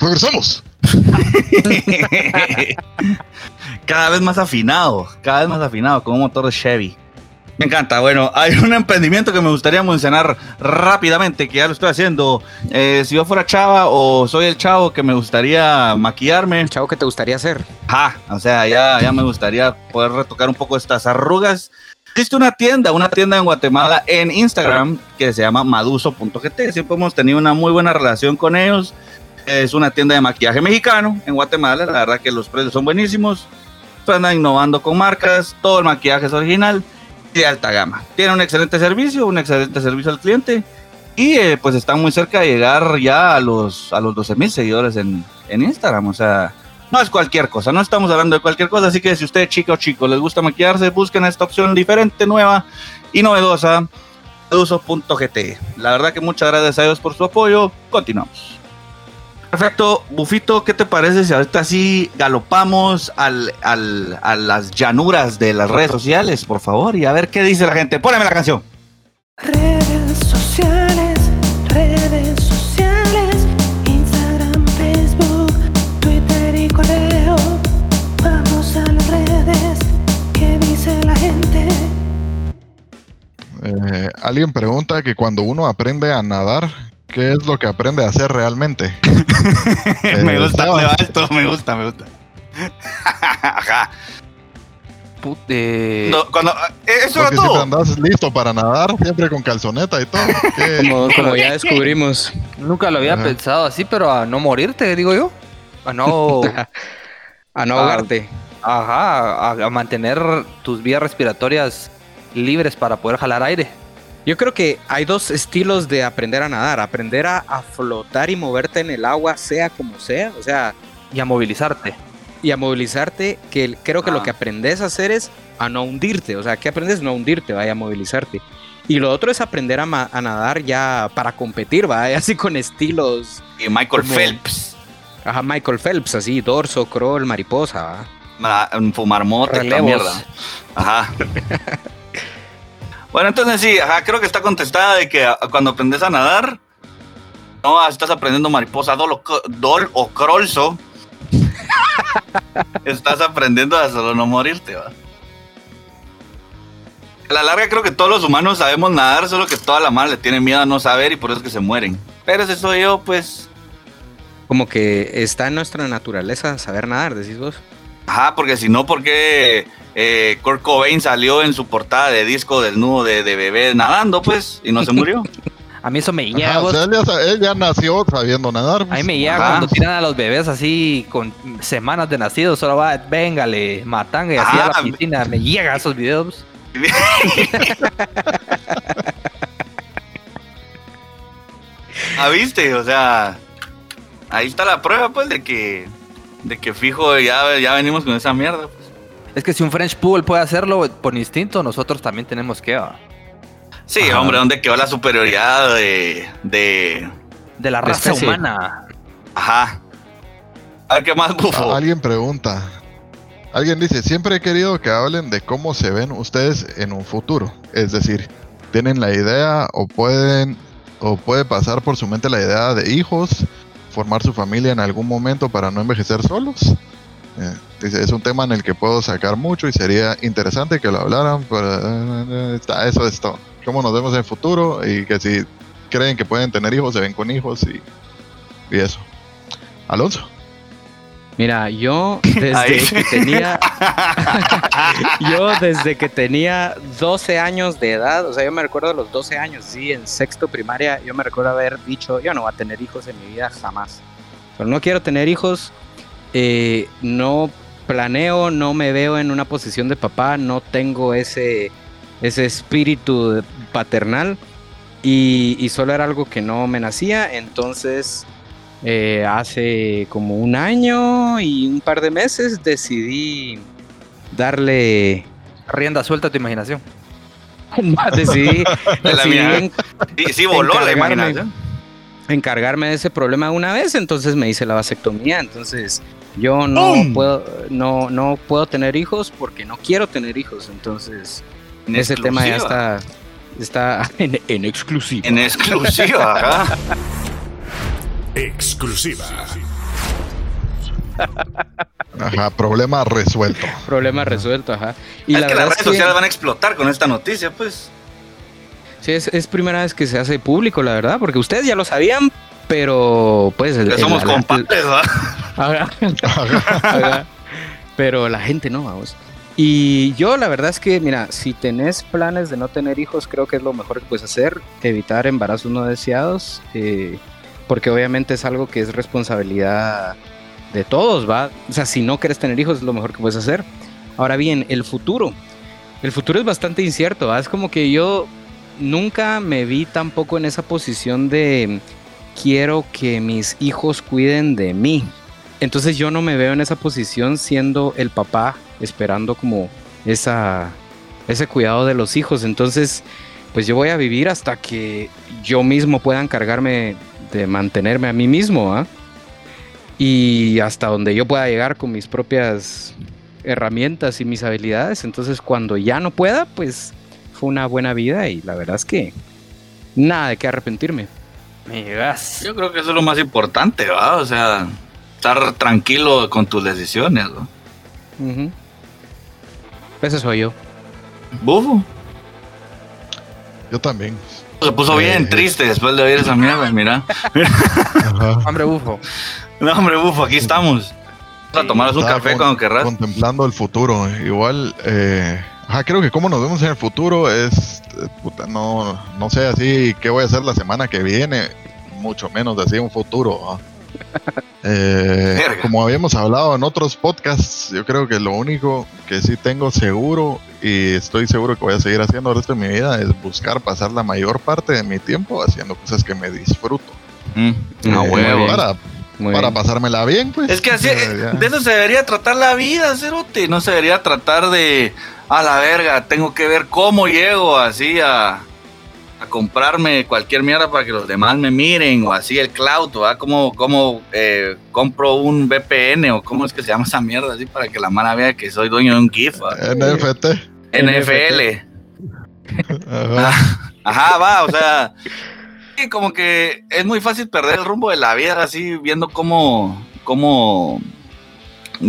[SPEAKER 3] Regresamos.
[SPEAKER 2] cada vez más afinado, cada vez más afinado, con un motor de Chevy. Me encanta. Bueno, hay un emprendimiento que me gustaría mencionar rápidamente, que ya lo estoy haciendo. Eh, si yo fuera chava o soy el chavo que me gustaría maquillarme.
[SPEAKER 4] Chavo, ¿qué te gustaría hacer?
[SPEAKER 2] Ajá, o sea, ya, ya me gustaría poder retocar un poco estas arrugas. Existe una tienda, una tienda en Guatemala en Instagram que se llama maduso.gt. Siempre hemos tenido una muy buena relación con ellos. Es una tienda de maquillaje mexicano en Guatemala. La verdad que los precios son buenísimos. Andan innovando con marcas. Todo el maquillaje es original y de alta gama. Tiene un excelente servicio, un excelente servicio al cliente. Y eh, pues están muy cerca de llegar ya a los, a los 12 mil seguidores en, en Instagram. O sea, no es cualquier cosa, no estamos hablando de cualquier cosa, así que si usted chica o chico les gusta maquillarse, busquen esta opción diferente, nueva y novedosa, uso.gt. La verdad que muchas gracias a ellos por su apoyo, continuamos. Perfecto, Bufito, ¿qué te parece si ahorita sí galopamos al, al, a las llanuras de las redes sociales, por favor? Y a ver qué dice la gente. Póneme la canción.
[SPEAKER 6] Redes sociales, redes sociales, Instagram, Facebook, Twitter y correo. Vamos a las redes, ¿qué dice la gente?
[SPEAKER 3] Eh, alguien pregunta que cuando uno aprende a nadar, ¿qué es lo que aprende a hacer realmente?
[SPEAKER 2] me gusta, me gusta, me gusta. Ajá.
[SPEAKER 1] Put- eh,
[SPEAKER 2] No, cuando, eh, eso era
[SPEAKER 3] Porque siempre
[SPEAKER 2] todo.
[SPEAKER 3] andas listo para nadar, siempre con calzoneta y todo.
[SPEAKER 4] Como, como ya descubrimos.
[SPEAKER 1] Nunca lo había
[SPEAKER 3] Ajá.
[SPEAKER 1] pensado así, pero a no morirte, digo yo. A no.
[SPEAKER 4] A no
[SPEAKER 1] Ah.
[SPEAKER 4] ahogarte.
[SPEAKER 1] ajá, a, a mantener tus vías respiratorias libres para poder jalar aire.
[SPEAKER 4] Yo creo que hay dos estilos de aprender a nadar. Aprender a, a flotar y moverte en el agua, sea como sea. O sea,
[SPEAKER 1] Y a movilizarte.
[SPEAKER 4] y a movilizarte, que creo que lo
[SPEAKER 2] Ah.
[SPEAKER 4] que aprendes a hacer es a no hundirte. O sea, ¿qué aprendes? No hundirte, vaya a movilizarte. Y lo otro es aprender a, ma- a nadar ya para competir, vaya, así con estilos.
[SPEAKER 2] Y Michael
[SPEAKER 4] Como-
[SPEAKER 2] Phelps.
[SPEAKER 4] Ajá, Michael Phelps, así, dorso, crawl, mariposa, ¿va?
[SPEAKER 2] Ma- Fumar mota y la mierda. Ajá. bueno, entonces sí, ajá, creo que está contestada de que ah, cuando aprendes a nadar, no ah, estás aprendiendo mariposa, dol dol o crolso. estás aprendiendo a solo no morirte, va. A la larga creo que todos los humanos sabemos nadar, solo que toda la mar le tiene miedo a no saber y por eso es que se mueren. Pero si soy yo, pues
[SPEAKER 4] Como que está en nuestra naturaleza saber nadar, decís vos.
[SPEAKER 2] Ajá, porque si no, ¿por qué eh, Kurt Cobain salió en su portada de disco desnudo de, de bebé nadando, pues, y no se murió?
[SPEAKER 1] A mí eso me llega.
[SPEAKER 3] O sea, él, ya, sa- él ya nació sabiendo nadar.
[SPEAKER 1] A
[SPEAKER 3] pues.
[SPEAKER 1] mí me llega cuando tiran a los bebés así con semanas de nacido, solo va, véngale, matanga y así a
[SPEAKER 2] Ajá.
[SPEAKER 1] la piscina. Me llega esos videos.
[SPEAKER 2] ¿Ah, viste? O sea, ahí está la prueba, pues, de que, de que fijo, ya, ya venimos con esa mierda. pues.
[SPEAKER 1] Es que si un French Poodle puede hacerlo por instinto, nosotros también tenemos que. ¿va?
[SPEAKER 2] Sí,
[SPEAKER 4] Ajá.
[SPEAKER 2] hombre, ¿dónde quedó la superioridad de, de...
[SPEAKER 1] De la raza
[SPEAKER 4] especie.
[SPEAKER 1] humana.
[SPEAKER 2] Ajá. A ver, ¿qué más, bufo?
[SPEAKER 3] Alguien pregunta. Alguien dice, siempre he querido que hablen de cómo se ven ustedes en un futuro. Es decir, ¿tienen la idea o pueden o puede pasar por su mente la idea de hijos, formar su familia en algún momento para no envejecer solos. Eh, dice, es un tema en el que puedo sacar mucho y sería interesante que lo hablaran, pero eh, está, eso es todo. Cómo nos vemos en el futuro y que si creen que pueden tener hijos, se ven con hijos y, y eso. Alonso.
[SPEAKER 4] Mira, yo desde que tenía yo desde que tenía 12 años de edad, o sea, yo me recuerdo de los 12 años, sí, en sexto primaria, yo me recuerdo haber dicho, yo no voy a tener hijos en mi vida jamás. Pero no quiero tener hijos, eh, no planeo, no me veo en una posición de papá, no tengo ese, ese espíritu paternal y, y solo era algo que no me nacía, entonces eh, hace como un año y un par de meses decidí darle
[SPEAKER 1] rienda suelta a tu imaginación.
[SPEAKER 4] decidí, decidí en-
[SPEAKER 2] Sí, sí voló la imaginación.
[SPEAKER 4] encargarme de ese problema una vez, entonces me hice la vasectomía, entonces yo no
[SPEAKER 2] ¡Bum!
[SPEAKER 4] puedo no no puedo tener hijos porque no quiero tener hijos, entonces ese tema ya está está en, en exclusiva.
[SPEAKER 2] En exclusiva, ajá.
[SPEAKER 7] Exclusiva.
[SPEAKER 3] Ajá, problema resuelto.
[SPEAKER 4] Problema resuelto, ajá. Y
[SPEAKER 2] es
[SPEAKER 4] la
[SPEAKER 2] que las redes
[SPEAKER 4] es que
[SPEAKER 2] sociales van a explotar con esta noticia, pues.
[SPEAKER 4] sí, es, es primera vez que se hace público, la verdad, porque ustedes ya lo sabían, pero pues
[SPEAKER 2] Que somos
[SPEAKER 4] la-
[SPEAKER 2] compadres, ¿verdad?
[SPEAKER 4] Pero la gente no, vamos. Y yo la verdad es que, mira, si tenés planes de no tener hijos, creo que es lo mejor que puedes hacer, evitar embarazos no deseados, eh, porque obviamente es algo que es responsabilidad de todos, ¿va? O sea, si no quieres tener hijos es lo mejor que puedes hacer. Ahora bien, el futuro. El futuro es bastante incierto, ¿va? Es como que yo nunca me vi tampoco en esa posición de quiero que mis hijos cuiden de mí. Entonces yo no me veo en esa posición siendo el papá esperando como esa ese cuidado de los hijos. Entonces, pues yo voy a vivir hasta que yo mismo pueda encargarme de mantenerme a mí mismo, ¿ah? Y hasta donde yo pueda llegar con mis propias herramientas y mis habilidades. Entonces, cuando ya no pueda, pues fue una buena vida y la verdad es que nada de qué arrepentirme.
[SPEAKER 1] Migas.
[SPEAKER 2] Yo creo que eso es lo más importante, ¿va? O sea, estar tranquilo con tus decisiones, ¿no?
[SPEAKER 4] Ujú. Ese soy yo.
[SPEAKER 2] Bufo.
[SPEAKER 3] Yo también.
[SPEAKER 2] Se puso bien
[SPEAKER 3] Eh.
[SPEAKER 2] triste después de oír esa mierda, mira.
[SPEAKER 1] Hombre bufo.
[SPEAKER 2] No, hombre, bufo, aquí estamos. Vamos a tomarnos un café
[SPEAKER 3] con-
[SPEAKER 2] cuando querrás.
[SPEAKER 3] Contemplando el futuro. Igual, eh, ajá, creo que cómo nos vemos en el futuro es, puta, no, no sé así qué voy a hacer la semana que viene, mucho menos así un futuro. ¿va? Eh, como habíamos hablado en otros podcasts, yo creo que lo único que sí tengo seguro y estoy seguro que voy a seguir haciendo el resto de mi vida es buscar pasar la mayor parte de mi tiempo haciendo cosas que me disfruto.
[SPEAKER 2] Mm, a
[SPEAKER 3] Eh,
[SPEAKER 2] huevo.
[SPEAKER 3] Para,
[SPEAKER 4] Muy
[SPEAKER 3] para
[SPEAKER 4] bien.
[SPEAKER 3] pasármela bien, pues.
[SPEAKER 2] Es que así,
[SPEAKER 3] Ya, ya.
[SPEAKER 2] de eso se debería tratar la vida, Cerote. No se debería tratar de, a la verga, tengo que ver cómo llego así a, a comprarme cualquier mierda para que los demás me miren, o así el cloud, ¿verdad? Como, como eh, compro un VPN, o cómo es que se llama esa mierda, así para que la mara vea que soy dueño de un GIF.
[SPEAKER 3] NFT.
[SPEAKER 2] NFL.
[SPEAKER 3] Ajá.
[SPEAKER 2] Ajá, va, o sea. Sí, como que es muy fácil perder el rumbo de la vida así, viendo cómo, cómo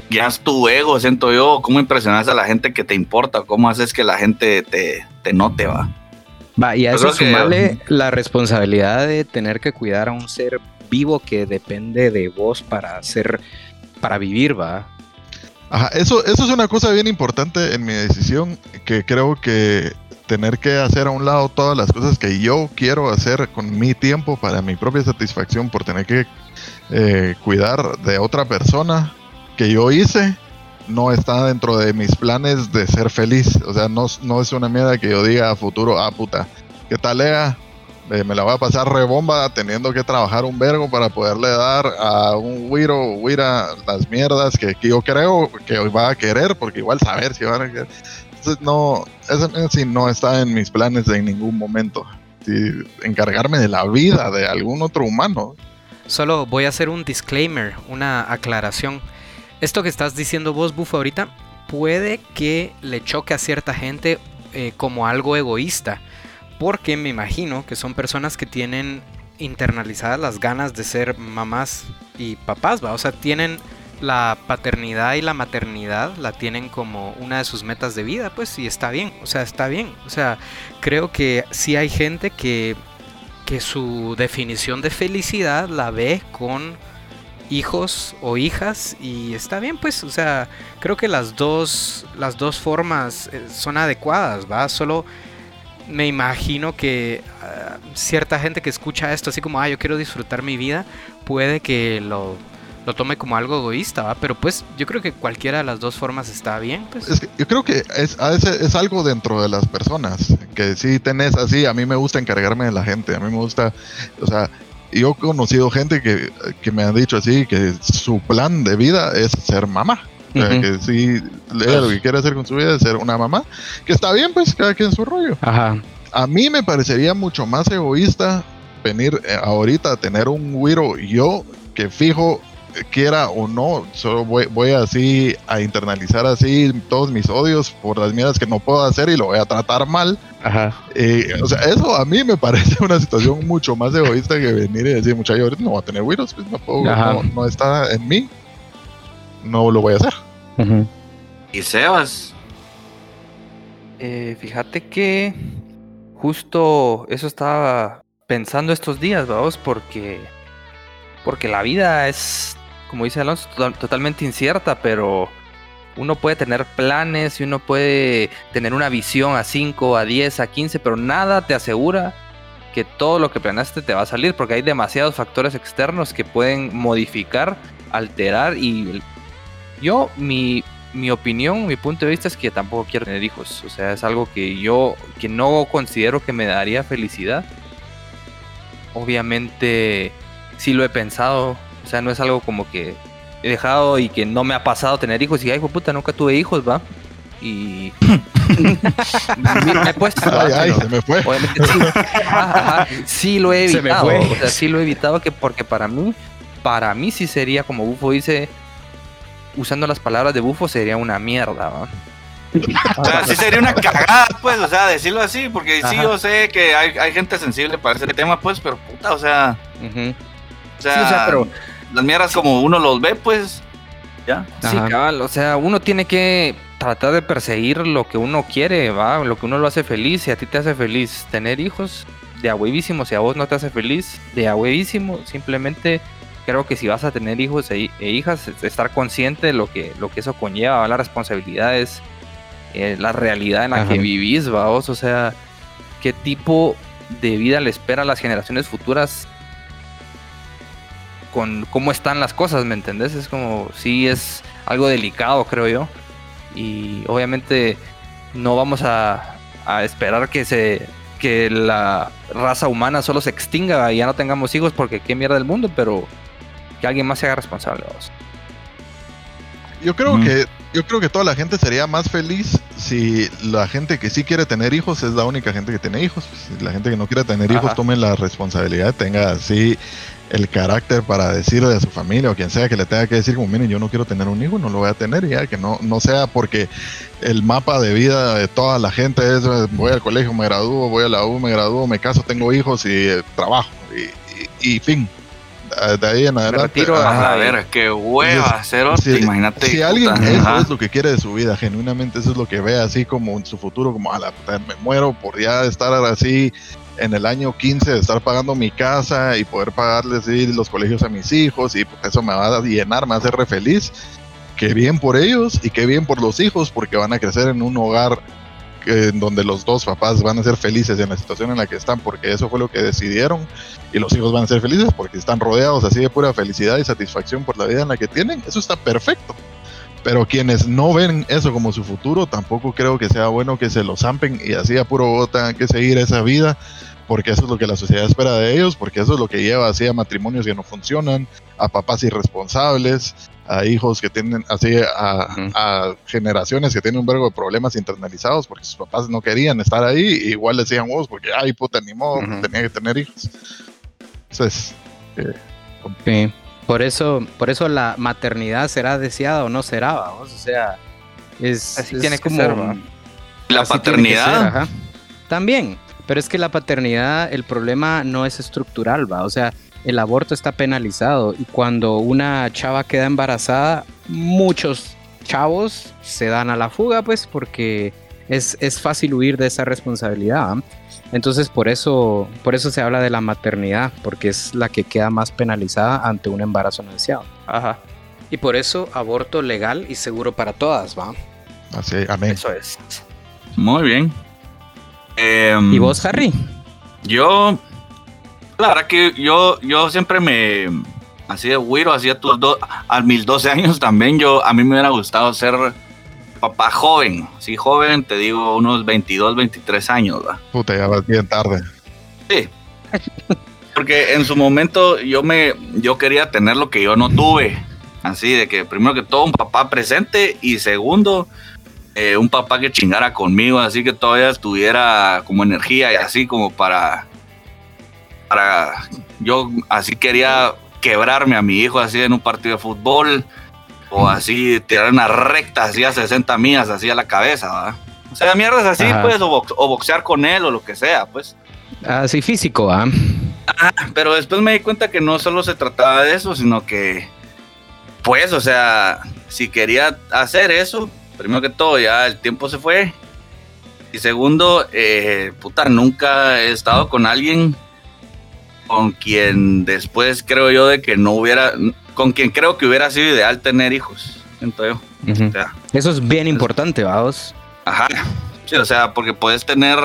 [SPEAKER 2] guías tu ego, siento yo, cómo impresionas a la gente que te importa, cómo haces que la gente te, te note, va.
[SPEAKER 4] Va, y a
[SPEAKER 2] Yo
[SPEAKER 4] eso
[SPEAKER 2] creo que-
[SPEAKER 4] sumarle la responsabilidad de tener que cuidar a un ser vivo que depende de vos para ser, para vivir, va.
[SPEAKER 3] Ajá, eso, eso es una cosa bien importante en mi decisión, que creo que tener que hacer a un lado todas las cosas que yo quiero hacer con mi tiempo para mi propia satisfacción por tener que eh, cuidar de otra persona que yo hice, no está dentro de mis planes de ser feliz. O sea, no, no es una mierda que yo diga a futuro, ah, puta, ¿qué tal, Lea? Eh, me la voy a pasar rebomba teniendo que trabajar un vergo para poderle dar a un Wiro o Wira las mierdas que, que yo creo que va a querer, porque igual saber si van a querer. No, eso sí no está en mis planes en ningún momento. Encargarme de la vida de algún otro humano.
[SPEAKER 8] Solo voy a hacer un disclaimer, una aclaración. Esto que estás diciendo vos, Bufo, ahorita, puede que le choque a cierta gente eh, como algo egoísta. Porque me imagino que son personas que tienen internalizadas las ganas de ser mamás y papás, ¿va? O sea, tienen la paternidad y la maternidad la tienen como una de sus metas de vida, pues, y está bien, o sea, está bien. O sea, creo que sí hay gente que, que su definición de felicidad la ve con hijos o hijas y está bien pues o sea creo que las dos las dos formas eh, son adecuadas va solo me imagino que ah, cierta gente que escucha esto así como ah yo quiero disfrutar mi vida puede que lo lo tome como algo egoísta, ¿va? pero pues yo creo que cualquiera de las dos formas está bien. Pues.
[SPEAKER 3] Es que yo creo que es, a veces es algo dentro de las personas, que si tenés así, a mí me gusta encargarme de la gente, a mí me gusta, o sea, yo he conocido gente que, que me han dicho así, que su plan de vida es ser mamá. que si lo que quiere hacer con su vida es ser una mamá, que está bien, pues cada quien su rollo.
[SPEAKER 4] Ajá.
[SPEAKER 3] A mí me parecería mucho más egoísta venir eh, ahorita a tener un Wiro yo que fijo quiera o no, solo voy, voy, así a internalizar así todos mis odios por las mierdas que no puedo hacer y lo voy a tratar mal.
[SPEAKER 4] Ajá.
[SPEAKER 3] Eh, o sea, eso a mí me parece una situación mucho más egoísta que venir y decir, muchacho, ahorita no voy a tener virus, pues no, puedo, no, no, está en mí, no lo voy a hacer.
[SPEAKER 4] Ajá.
[SPEAKER 2] ¿Y Sebas?
[SPEAKER 1] Eh, fíjate que justo eso estaba pensando estos días, vamos, porque porque la vida es como dice Alonso, totalmente incierta, pero uno puede tener planes y uno puede tener una visión a 5, a 10, a 15, pero nada te asegura que todo lo que planeaste te va a salir, porque hay demasiados factores externos que pueden modificar, alterar y yo, mi, mi opinión, mi punto de vista es que tampoco quiero tener hijos, o sea, es algo que yo, que no considero que me daría felicidad. Obviamente, sí lo he pensado, o sea, no es algo como que he dejado y que no me ha pasado tener hijos. Y ay, puta, nunca tuve hijos, va. Y.
[SPEAKER 3] me he puesto. Ay, ay, se me fue.
[SPEAKER 1] sí. Ajá, sí lo he evitado. O sea, sí lo he evitado que porque para mí, para mí sí sería como Bufo dice, usando las palabras de Bufo, sería una mierda, ¿va?
[SPEAKER 2] O sea, sí sería una cagada, pues, o sea, decirlo así, porque sí yo sé que hay, hay gente sensible para ese tema, pues, pero puta, o sea. O sea, sí, o sea pero las mierdas como uno los ve, pues ya.
[SPEAKER 1] Sí, cabal, o sea, uno tiene que tratar de perseguir lo que uno quiere, va, lo que uno lo hace feliz, si a ti te hace feliz tener hijos, de a huevísimo, si a vos no te hace feliz, de a huevísimo, simplemente creo que si vas a tener hijos e, e hijas, estar consciente de lo que, lo que eso conlleva, las responsabilidades, eh, la realidad en la que vivís, va, vos, o sea, qué tipo de vida le espera a las generaciones futuras con cómo están las cosas, ¿me entendés? Es como, sí es algo delicado, creo yo. Y obviamente no vamos a, esperar que se que la raza humana solo se extinga y ya no tengamos hijos porque qué mierda el mundo, pero que alguien más se haga responsable.
[SPEAKER 3] Yo creo que yo creo que toda la gente sería más feliz si la gente que sí quiere tener hijos es la única gente que tiene hijos. Si la gente que no quiere tener hijos tome la responsabilidad, tenga así el carácter para decirle a su familia o quien sea que le tenga que decir como miren yo no quiero tener un hijo no lo voy a tener ya que no no sea porque el mapa de vida de toda la gente es voy al colegio me gradúo voy a la U me gradúo me caso tengo hijos y eh, trabajo y, fin. De ahí en adelante
[SPEAKER 2] retiro, a ver qué hueva si, imagínate
[SPEAKER 3] si alguien eso es lo que quiere de su vida genuinamente eso es lo que ve así como en su futuro como a la me muero por ya estar así en el año 15 de estar pagando mi casa y poder pagarles los colegios a mis hijos y eso me va a llenar, me va a hacer feliz. Qué bien por ellos y qué bien por los hijos porque van a crecer en un hogar en donde los dos papás van a ser felices en la situación en la que están porque eso fue lo que decidieron y los hijos van a ser felices porque están rodeados así de pura felicidad y satisfacción por la vida en la que tienen. Eso está perfecto. Pero quienes no ven eso como su futuro, tampoco creo que sea bueno que se lo zampen y así a puro voto tengan que seguir esa vida, porque eso es lo que la sociedad espera de ellos, porque eso es lo que lleva así a matrimonios que no funcionan, a papás irresponsables, a hijos que tienen así, a, generaciones que tienen un vergo de problemas internalizados porque sus papás no querían estar ahí, igual decían vos, porque ay puta, ni modo, tenía que tener hijos. Entonces, eh,
[SPEAKER 4] sí. Por eso, por eso la maternidad será deseada o no será, vamos. O sea, es,
[SPEAKER 1] así tiene como
[SPEAKER 2] la paternidad.
[SPEAKER 4] También, Pero es que la paternidad, el problema no es estructural, va. O sea, el aborto está penalizado y cuando una chava queda embarazada, muchos chavos se dan a la fuga, pues, porque es, es fácil huir de esa responsabilidad. Entonces, por eso, por eso se habla de la maternidad, porque es la que queda más penalizada ante un embarazo no deseado.
[SPEAKER 1] Ajá.
[SPEAKER 8] Y por eso, aborto legal y seguro para todas, ¿va?
[SPEAKER 3] Así, amén.
[SPEAKER 1] Eso es.
[SPEAKER 2] Muy bien. Em,
[SPEAKER 4] ¿Y vos, Harry?
[SPEAKER 2] Yo, la verdad que yo, yo siempre me, así de güiro, así a tus dos, a mis 12 años también, yo, a mí me hubiera gustado ser papá joven, sí, joven, te digo, unos 22, 23 años, ¿va?
[SPEAKER 3] Puta, ya vas bien tarde.
[SPEAKER 2] Sí. Porque en su momento yo me, yo quería tener lo que yo no tuve. Así de que primero que todo un papá presente y segundo eh, un papá que chingara conmigo, así que todavía estuviera como energía y así como para, para, yo así quería quebrarme a mi hijo así en un partido de fútbol o así tirar una recta así a 60 millas así a la cabeza, ¿va? O sea, mierdas así,
[SPEAKER 4] Ajá.
[SPEAKER 2] pues, o, box- o boxear con él o lo que sea, pues.
[SPEAKER 4] Así físico, ¿ah?
[SPEAKER 2] Ah, pero después me di cuenta que no solo se trataba de eso, sino que, pues, o sea, si quería hacer eso, primero que todo, ya el tiempo se fue. Y segundo, eh, puta, nunca he estado con alguien con quien después creo yo de que no hubiera, con quien creo que hubiera sido ideal tener hijos. Siento yo.
[SPEAKER 4] Ujú.
[SPEAKER 2] O sea,
[SPEAKER 4] Eso es bien importante, vamos.
[SPEAKER 2] Ajá. Sí, o sea, porque puedes tener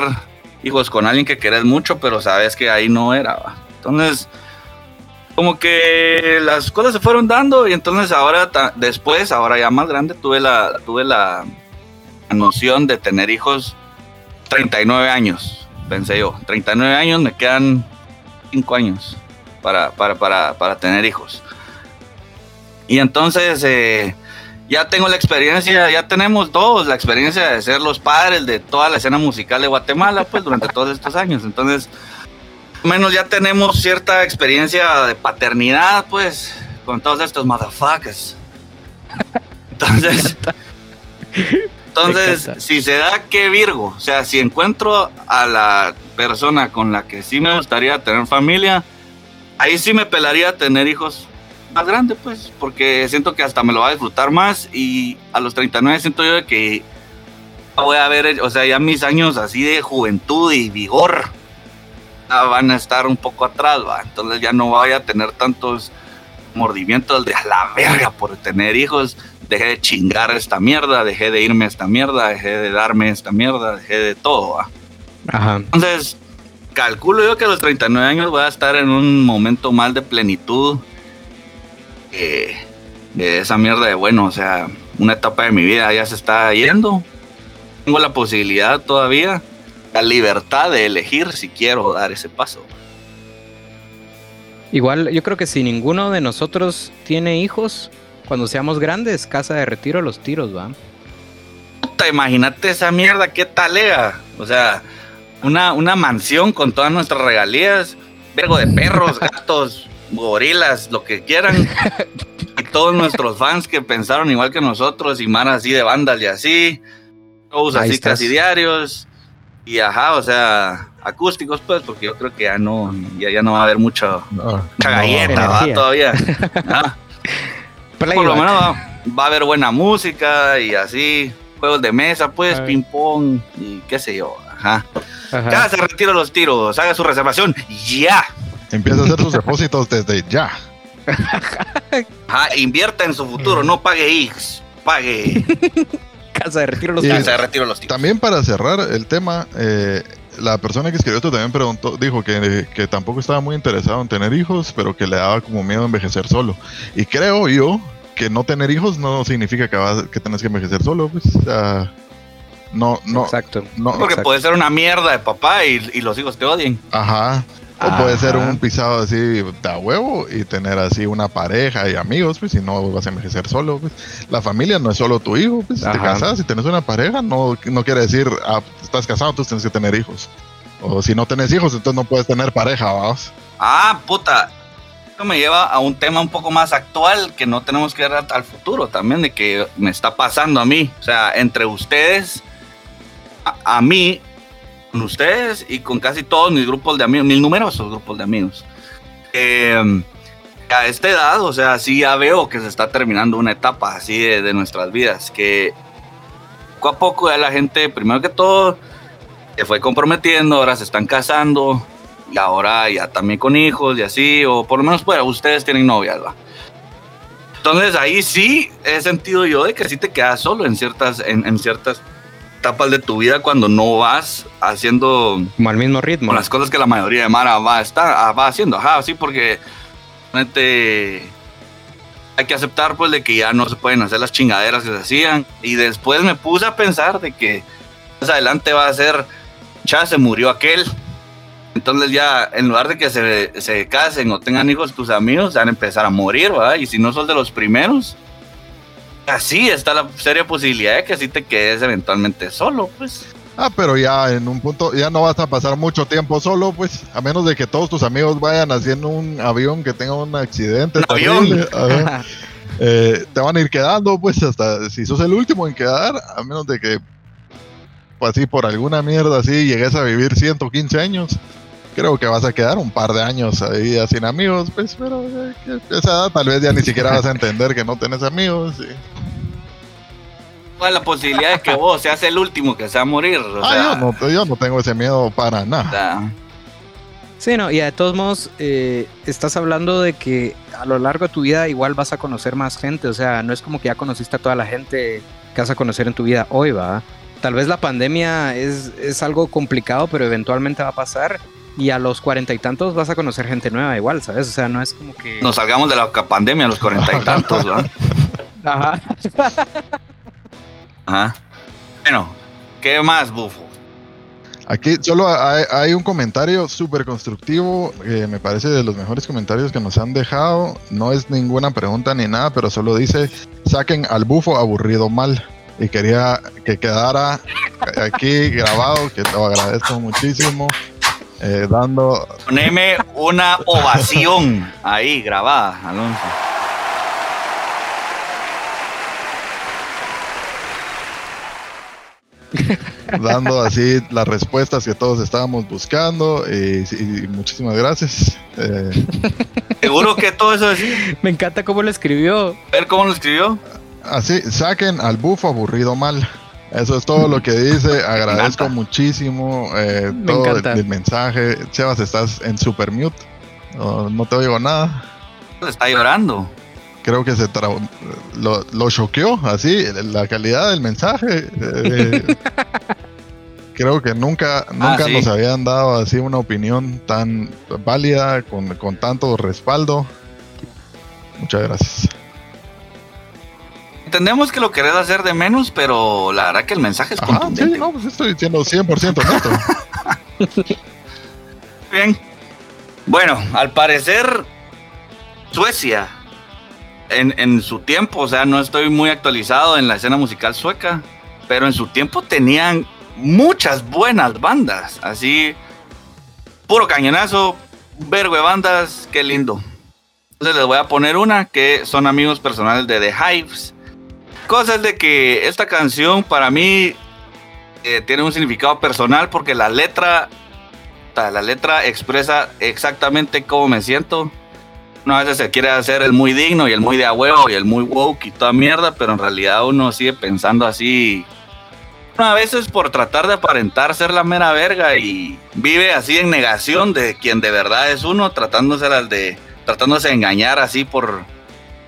[SPEAKER 2] hijos con alguien que querés mucho, pero sabes que ahí no era. ¿va? Entonces, como que las cosas se fueron dando y entonces ahora, después, ahora ya más grande, tuve la, tuve la noción de tener hijos 39 años, pensé yo. 39 años, me quedan 5 años para, para, para, para tener hijos. Y entonces, eh, ya tengo la experiencia, ya tenemos todos la experiencia de ser los padres de toda la escena musical de Guatemala, pues durante todos estos años. Entonces, menos ya tenemos cierta experiencia de paternidad, pues, con todos estos motherfuckers. Entonces, entonces, si se da que Virgo, o sea, si encuentro a la persona con la que sí me gustaría tener familia, ahí sí me pelaría tener hijos más grandes, pues, porque siento que hasta me lo va a disfrutar más y a los 39 siento yo que voy a ver, o sea, ya mis años así de juventud y vigor van a estar un poco atrás, ¿va? entonces ya no voy a tener tantos mordimientos de a la verga por tener hijos, dejé de chingar esta mierda, dejé de irme a esta mierda, dejé de darme esta mierda, dejé de todo, ¿va?
[SPEAKER 4] Ajá.
[SPEAKER 2] Entonces, calculo yo que a los 39 años voy a estar en un momento más de plenitud. Eh, de esa mierda de, bueno, o sea, una etapa de mi vida ya se está yendo. Tengo la posibilidad todavía, la libertad de elegir si quiero dar ese paso.
[SPEAKER 4] Igual, yo creo que si ninguno de nosotros tiene hijos, cuando seamos grandes, casa de retiro los tiros, ¿va?
[SPEAKER 2] Puta, imagínate esa mierda, qué talega. O sea, una, una mansión con todas nuestras regalías, vergo de perros, gatos, gorilas, lo que quieran. Y todos nuestros fans que pensaron igual que nosotros, y más así de bandas y así. Shows así
[SPEAKER 4] estás.
[SPEAKER 2] casi diarios. Y ajá, o sea, acústicos pues, porque yo creo que ya no, ya, ya no va a haber mucho,
[SPEAKER 3] No,
[SPEAKER 2] mucha galleta. Todavía. Ah. Por lo menos va, va a haber buena música y así, juegos de mesa, pues,
[SPEAKER 4] Ay.
[SPEAKER 2] ping pong y qué sé yo. Ajá.
[SPEAKER 4] Ajá.
[SPEAKER 2] Ya se retiro los tiros, haga su reservación ya.
[SPEAKER 3] Empieza a hacer sus depósitos desde ya.
[SPEAKER 2] Ajá, invierta en su futuro, no pague X, pague.
[SPEAKER 4] Casa de retiro los
[SPEAKER 2] se retiro los tiros.
[SPEAKER 3] También para cerrar el tema, eh, la persona que escribió esto también preguntó, dijo que, que tampoco estaba muy interesado en tener hijos, pero que le daba como miedo envejecer solo. Y creo yo que no tener hijos no significa que, vas, que tenés que envejecer solo, pues. no, no,
[SPEAKER 4] Exacto.
[SPEAKER 3] no,
[SPEAKER 2] Porque
[SPEAKER 4] exacto.
[SPEAKER 2] puede ser una mierda de papá y, y los hijos te odien.
[SPEAKER 3] ajá. O puede ser un pisado así de a huevo y tener así una pareja y amigos, pues, y no vas a envejecer solo, pues. La familia no es solo tu hijo, pues. Si te casas y tenés una pareja, no, no quiere decir, ah, estás casado, entonces tienes que tener hijos. O si no tenés hijos, entonces no puedes tener pareja, vamos.
[SPEAKER 2] Ah, puta. Esto me lleva a un tema un poco más actual que no tenemos que ver al- al futuro también, de que me está pasando a mí. O sea, entre ustedes, a, a mí, con ustedes y con casi todos mis grupos de amigos, mis numerosos grupos de amigos. Eh, a esta edad, o sea, sí ya veo que se está terminando una etapa así de, de nuestras vidas, que poco a poco ya la gente, primero que todo, se fue comprometiendo, ahora se están casando, y ahora ya también con hijos y así, o por lo menos pues ustedes tienen novias, ¿va? Entonces ahí sí he sentido yo de que sí te quedas solo en ciertas, en, en ciertas etapas de tu vida cuando no vas haciendo
[SPEAKER 4] Como al mismo ritmo.
[SPEAKER 2] con las cosas que la mayoría de Mara va, a estar, ah, va haciendo. Ajá, sí, porque realmente hay que aceptar pues de que ya no se pueden hacer las chingaderas que se hacían. Y después me puse a pensar de que más adelante va a ser, ya se murió aquel. Entonces ya, en lugar de que se, se casen o tengan hijos tus amigos, van a empezar a morir, ¿verdad? Y si no sos de los primeros, así está la seria posibilidad de que sí te quedes eventualmente solo, pues.
[SPEAKER 3] Ah, pero ya en un punto, ya no vas a pasar mucho tiempo solo, pues, a menos de que todos tus amigos vayan haciendo un avión que tenga un accidente.
[SPEAKER 2] Un avión.
[SPEAKER 3] Eh, te van a ir quedando, pues, hasta si sos el último en quedar, a menos de que, pues, así por alguna mierda así llegues a vivir 115 años. Creo que vas a quedar un par de años ahí ya sin amigos, pues, pero eh, esa edad tal vez ya ni siquiera vas a entender que no tenés amigos. y-
[SPEAKER 2] ¿Cuál es la posibilidad de que vos seas el último que se va a morir? O
[SPEAKER 3] Ah,
[SPEAKER 2] sea,
[SPEAKER 3] yo no, yo no tengo ese miedo para nada.
[SPEAKER 4] Sí, no, y de todos modos, eh, estás hablando de que a lo largo de tu vida igual vas a conocer más gente, o sea, no es como que ya conociste a toda la gente que vas a conocer en tu vida hoy, va. Tal vez la pandemia es, es algo complicado, pero eventualmente va a pasar y a los cuarenta y tantos vas a conocer gente nueva igual, ¿sabes? O sea, no es como que...
[SPEAKER 2] nos salgamos de la pandemia a los cuarenta y tantos, ¿verdad?
[SPEAKER 4] Ajá.
[SPEAKER 2] Ajá. Bueno, ¿qué más, bufo?
[SPEAKER 3] Aquí solo hay, hay un comentario súper constructivo, que me parece de los mejores comentarios que nos han dejado. No es ninguna pregunta ni nada, pero solo dice, saquen al bufo aburrido mal. Y quería que quedara aquí grabado, que te lo agradezco muchísimo. eh, dando
[SPEAKER 2] Poneme una ovación ahí grabada, Alonso.
[SPEAKER 3] dando así las respuestas que todos estábamos buscando y, y muchísimas gracias. Eh,
[SPEAKER 2] Seguro que todo eso así.
[SPEAKER 4] Me encanta cómo lo escribió.
[SPEAKER 2] A ver cómo lo escribió.
[SPEAKER 3] así, saquen al bufo aburrido mal. Eso es todo lo que dice. Agradezco muchísimo eh,
[SPEAKER 4] Me
[SPEAKER 3] todo el mensaje. Sebas, estás en super mute. No, no te oigo nada.
[SPEAKER 2] Está llorando.
[SPEAKER 3] Creo que se tra- lo, lo choqueó así la calidad del mensaje. eh, creo que nunca, nunca
[SPEAKER 2] sí.
[SPEAKER 3] nos habían dado así una opinión tan válida, con, con tanto respaldo. Muchas gracias.
[SPEAKER 2] Entendemos que lo querés hacer de menos, pero la verdad que el mensaje es
[SPEAKER 3] Ajá, sí,
[SPEAKER 2] contundente.
[SPEAKER 3] no, pues estoy diciendo 100% neto.
[SPEAKER 2] Bien. Bueno, al parecer, Suecia, en, su tiempo, o sea, no estoy muy actualizado en la escena musical sueca, pero en su tiempo tenían muchas buenas bandas, así, puro cañonazo, vergo bandas, qué lindo. Entonces les voy a poner una que son amigos personales de The Hives. Cosas de que esta canción para mí eh, tiene un significado personal porque la letra La letra expresa exactamente cómo me siento. Uno a veces se quiere hacer el muy digno y el muy de a huevo y el muy woke y toda mierda, pero en realidad uno sigue pensando así. Uno a veces por tratar de aparentar ser la mera verga y vive así en negación de quien de verdad es uno, tratándose de, tratándose de engañar así por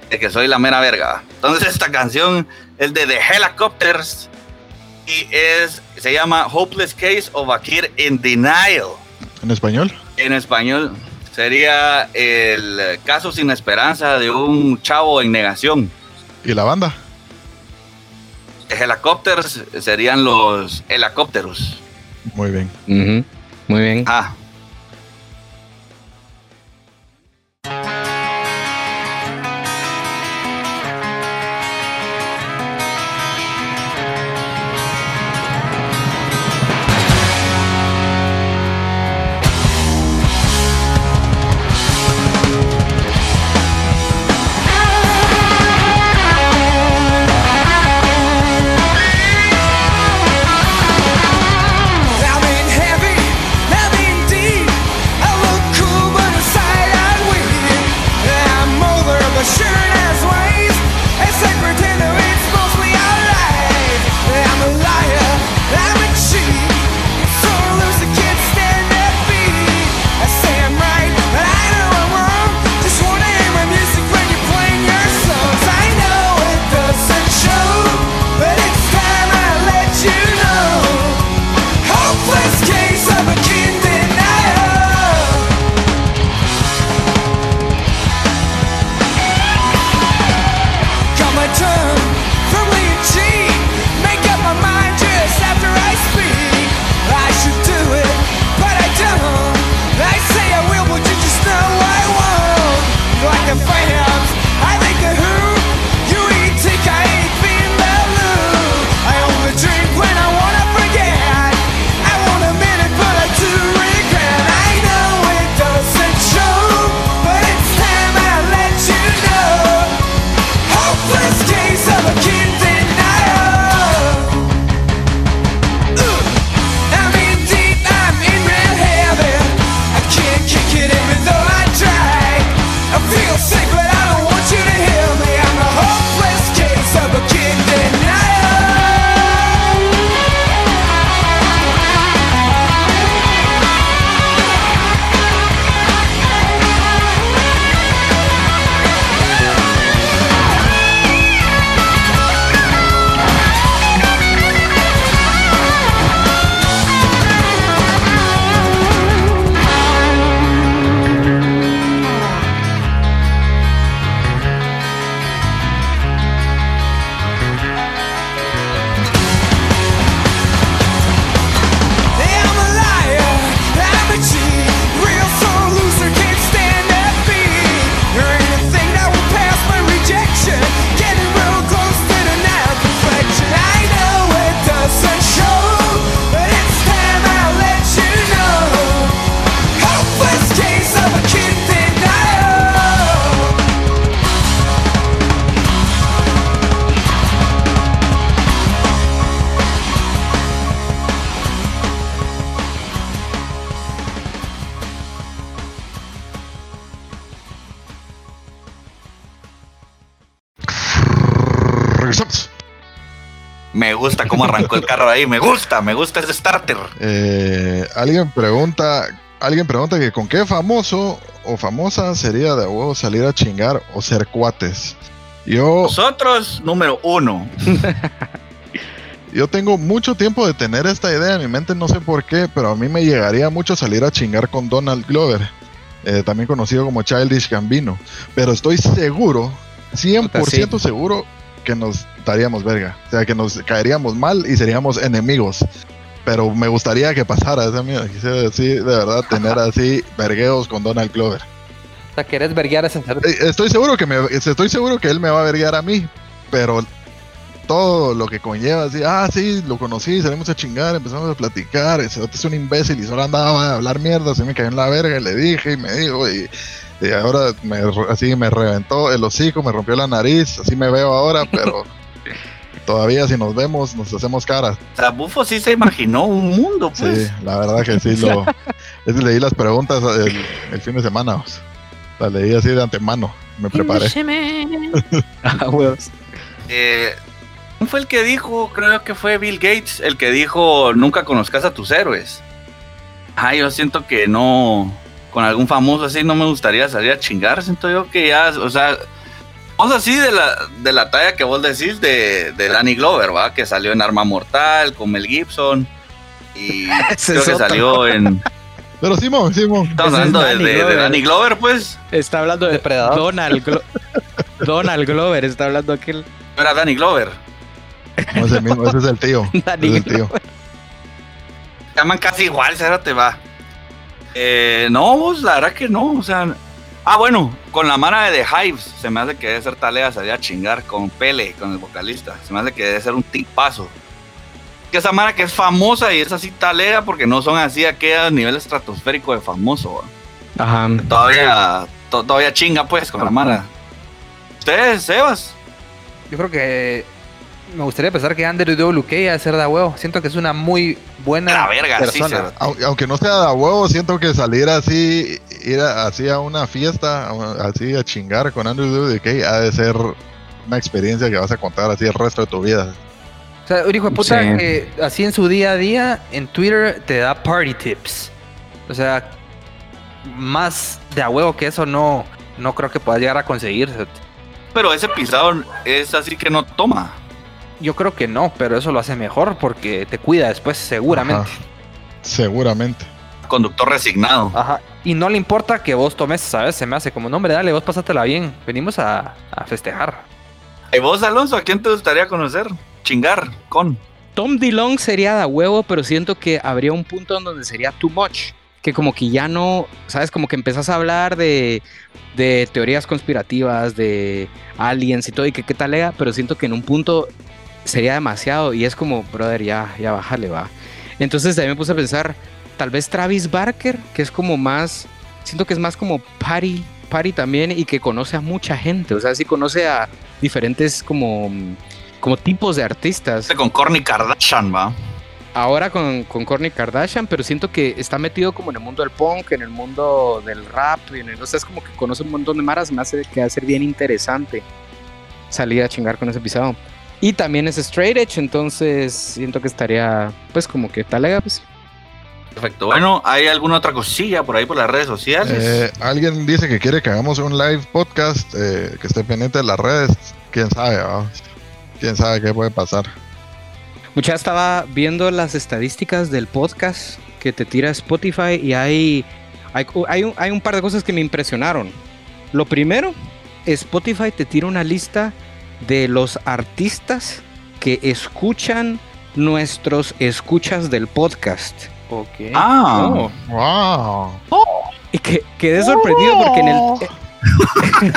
[SPEAKER 2] de que soy la mera verga. Entonces esta canción es de The Helicopters y es, se llama Hopeless Case of a Kid in Denial.
[SPEAKER 3] En español.
[SPEAKER 2] En español sería el caso sin esperanza de un chavo en negación.
[SPEAKER 3] ¿Y la banda?
[SPEAKER 2] Helicopters serían los helicópteros.
[SPEAKER 3] Muy bien.
[SPEAKER 4] Muy bien.
[SPEAKER 2] Ah, gusta cómo arrancó el carro ahí, me gusta, me gusta ese starter.
[SPEAKER 3] Eh, alguien pregunta, alguien pregunta que con qué famoso o famosa sería de huevo salir a chingar o ser cuates. Yo,
[SPEAKER 2] Nosotros, número uno.
[SPEAKER 3] yo tengo mucho tiempo de tener esta idea en mi mente, no sé por qué, pero a mí me llegaría mucho salir a chingar con Donald Glover, eh, también conocido como Childish Gambino. Pero estoy seguro, 100% seguro que nos daríamos verga. O sea, que nos caeríamos mal y seríamos enemigos. Pero me gustaría que pasara esa mierda. Quisiera así, de verdad, tener así vergueos con Donald Glover.
[SPEAKER 1] O sea, ¿querés verguear a ese?
[SPEAKER 3] Eh, Estoy seguro que me, estoy seguro que él me va a verguear a mí, pero todo lo que conlleva, así, ah, sí, lo conocí, salimos a chingar, empezamos a platicar, ese otro es un imbécil y solo andaba a hablar mierda, se me cayó en la verga y le dije y me dijo y, y ahora me, así me reventó el hocico, me rompió la nariz, así me veo ahora, pero todavía si nos vemos nos hacemos caras.
[SPEAKER 2] O sea, Bufo sí se imaginó un mundo, pues.
[SPEAKER 3] Sí, la verdad que sí, lo, leí las preguntas el, el fin de semana, pues. las leí así de antemano, me preparé.
[SPEAKER 1] Ah, huevos.
[SPEAKER 2] Eh, ¿Quién fue el que dijo? Creo que fue Bill Gates, el que dijo nunca conozcas a tus héroes. Ay, yo siento que no, con algún famoso así no me gustaría salir a chingar. Siento yo que ya, o sea, vamos así de la, de la talla que vos decís de, de Danny Glover, ¿va? Que salió en Arma Mortal con Mel Gibson. Y
[SPEAKER 4] Ese
[SPEAKER 2] creo
[SPEAKER 4] es
[SPEAKER 2] que
[SPEAKER 4] otro.
[SPEAKER 2] salió en...
[SPEAKER 3] Pero Simón, Simón.
[SPEAKER 2] Estamos
[SPEAKER 4] Ese es
[SPEAKER 2] hablando de,
[SPEAKER 4] Danny
[SPEAKER 2] de-. Danny Glover, pues.
[SPEAKER 4] Está hablando de
[SPEAKER 1] Depredador.
[SPEAKER 4] Donald, Glo- Donald Glover, está hablando aquel.
[SPEAKER 2] No era Danny Glover.
[SPEAKER 3] No es el mismo, ese es el tío.
[SPEAKER 4] Danny
[SPEAKER 3] ese es el tío.
[SPEAKER 2] Se llaman casi igual, te va. Eh, no, vos, la verdad que no, o sea. Ah, bueno, con la mano de The Hives, se me hace que debe ser talea salir a chingar con Pele, con el vocalista. Se me hace que debe ser un tipazo. Que esa mara que es famosa y es así talea porque no son así a aquel nivel estratosférico de famoso.
[SPEAKER 4] Ajá.
[SPEAKER 2] Todavía, to- todavía chinga pues con la mara. ¿Ustedes, Sebas?
[SPEAKER 1] Yo creo que me gustaría pensar que Andrew WK a ser de huevo. Siento que es una muy buena
[SPEAKER 2] La verga,
[SPEAKER 1] persona.
[SPEAKER 3] Aunque no sea de a huevo, siento que salir así, ir a- así a una fiesta, así a chingar con Andrew WK, ha de ser una experiencia que vas a contar así el resto de tu vida.
[SPEAKER 1] O sea, un hijo de puta
[SPEAKER 4] Sí.
[SPEAKER 1] que así en su día a día en Twitter te da party tips. O sea, más de a huevo que eso no, no creo que puedas llegar a conseguir.
[SPEAKER 2] Pero ese pisado es así que no toma.
[SPEAKER 1] Yo creo que no, pero eso lo hace mejor porque te cuida después, seguramente.
[SPEAKER 3] Ajá. Seguramente.
[SPEAKER 2] Conductor resignado.
[SPEAKER 1] Ajá. Y no le importa que vos tomes, ¿sabes? Se me hace como, no, hombre, dale, vos pásatela bien. Venimos a, a festejar.
[SPEAKER 2] ¿Y vos, Alonso, a quién te gustaría conocer? Chingar con.
[SPEAKER 4] Tom DeLong sería de huevo, pero siento que habría un punto en donde sería too much. Que como que ya no, ¿sabes? Como que empezás a hablar de, de teorías conspirativas, de aliens y todo, y que qué tal era, pero siento que en un punto sería demasiado y es como, brother, ya, ya bájale, va. Entonces también me puse a pensar, tal vez Travis Barker, que es como más, siento que es más como party, party también y que conoce a mucha gente, o sea, sí conoce a diferentes como, como tipos de artistas
[SPEAKER 2] Con Kourtney Kardashian, va.
[SPEAKER 4] ahora con, con Kourtney Kardashian, pero siento que está metido como en el mundo del punk, en el mundo del rap, y en el, o sea, es como que conoce un montón de maras, me hace que va a ser bien interesante salir a chingar con ese pisado. Y también es straight edge, entonces siento que estaría, pues como que talega, pues.
[SPEAKER 2] Perfecto. Bueno, ¿hay alguna otra cosilla por ahí por las redes sociales?
[SPEAKER 3] Eh, alguien dice que quiere que hagamos un live podcast, eh, que esté pendiente de las redes. Quién sabe, ¿va? quién sabe qué puede pasar.
[SPEAKER 4] Mucha estaba viendo las estadísticas del podcast que te tira Spotify y hay, hay, hay un, hay un par de cosas que me impresionaron. Lo primero, Spotify te tira una lista de los artistas que escuchan nuestros escuchas del podcast.
[SPEAKER 1] Ok.
[SPEAKER 2] ah,
[SPEAKER 4] Oh.
[SPEAKER 3] ¡Wow!
[SPEAKER 4] Y que quedé sorprendido porque en el.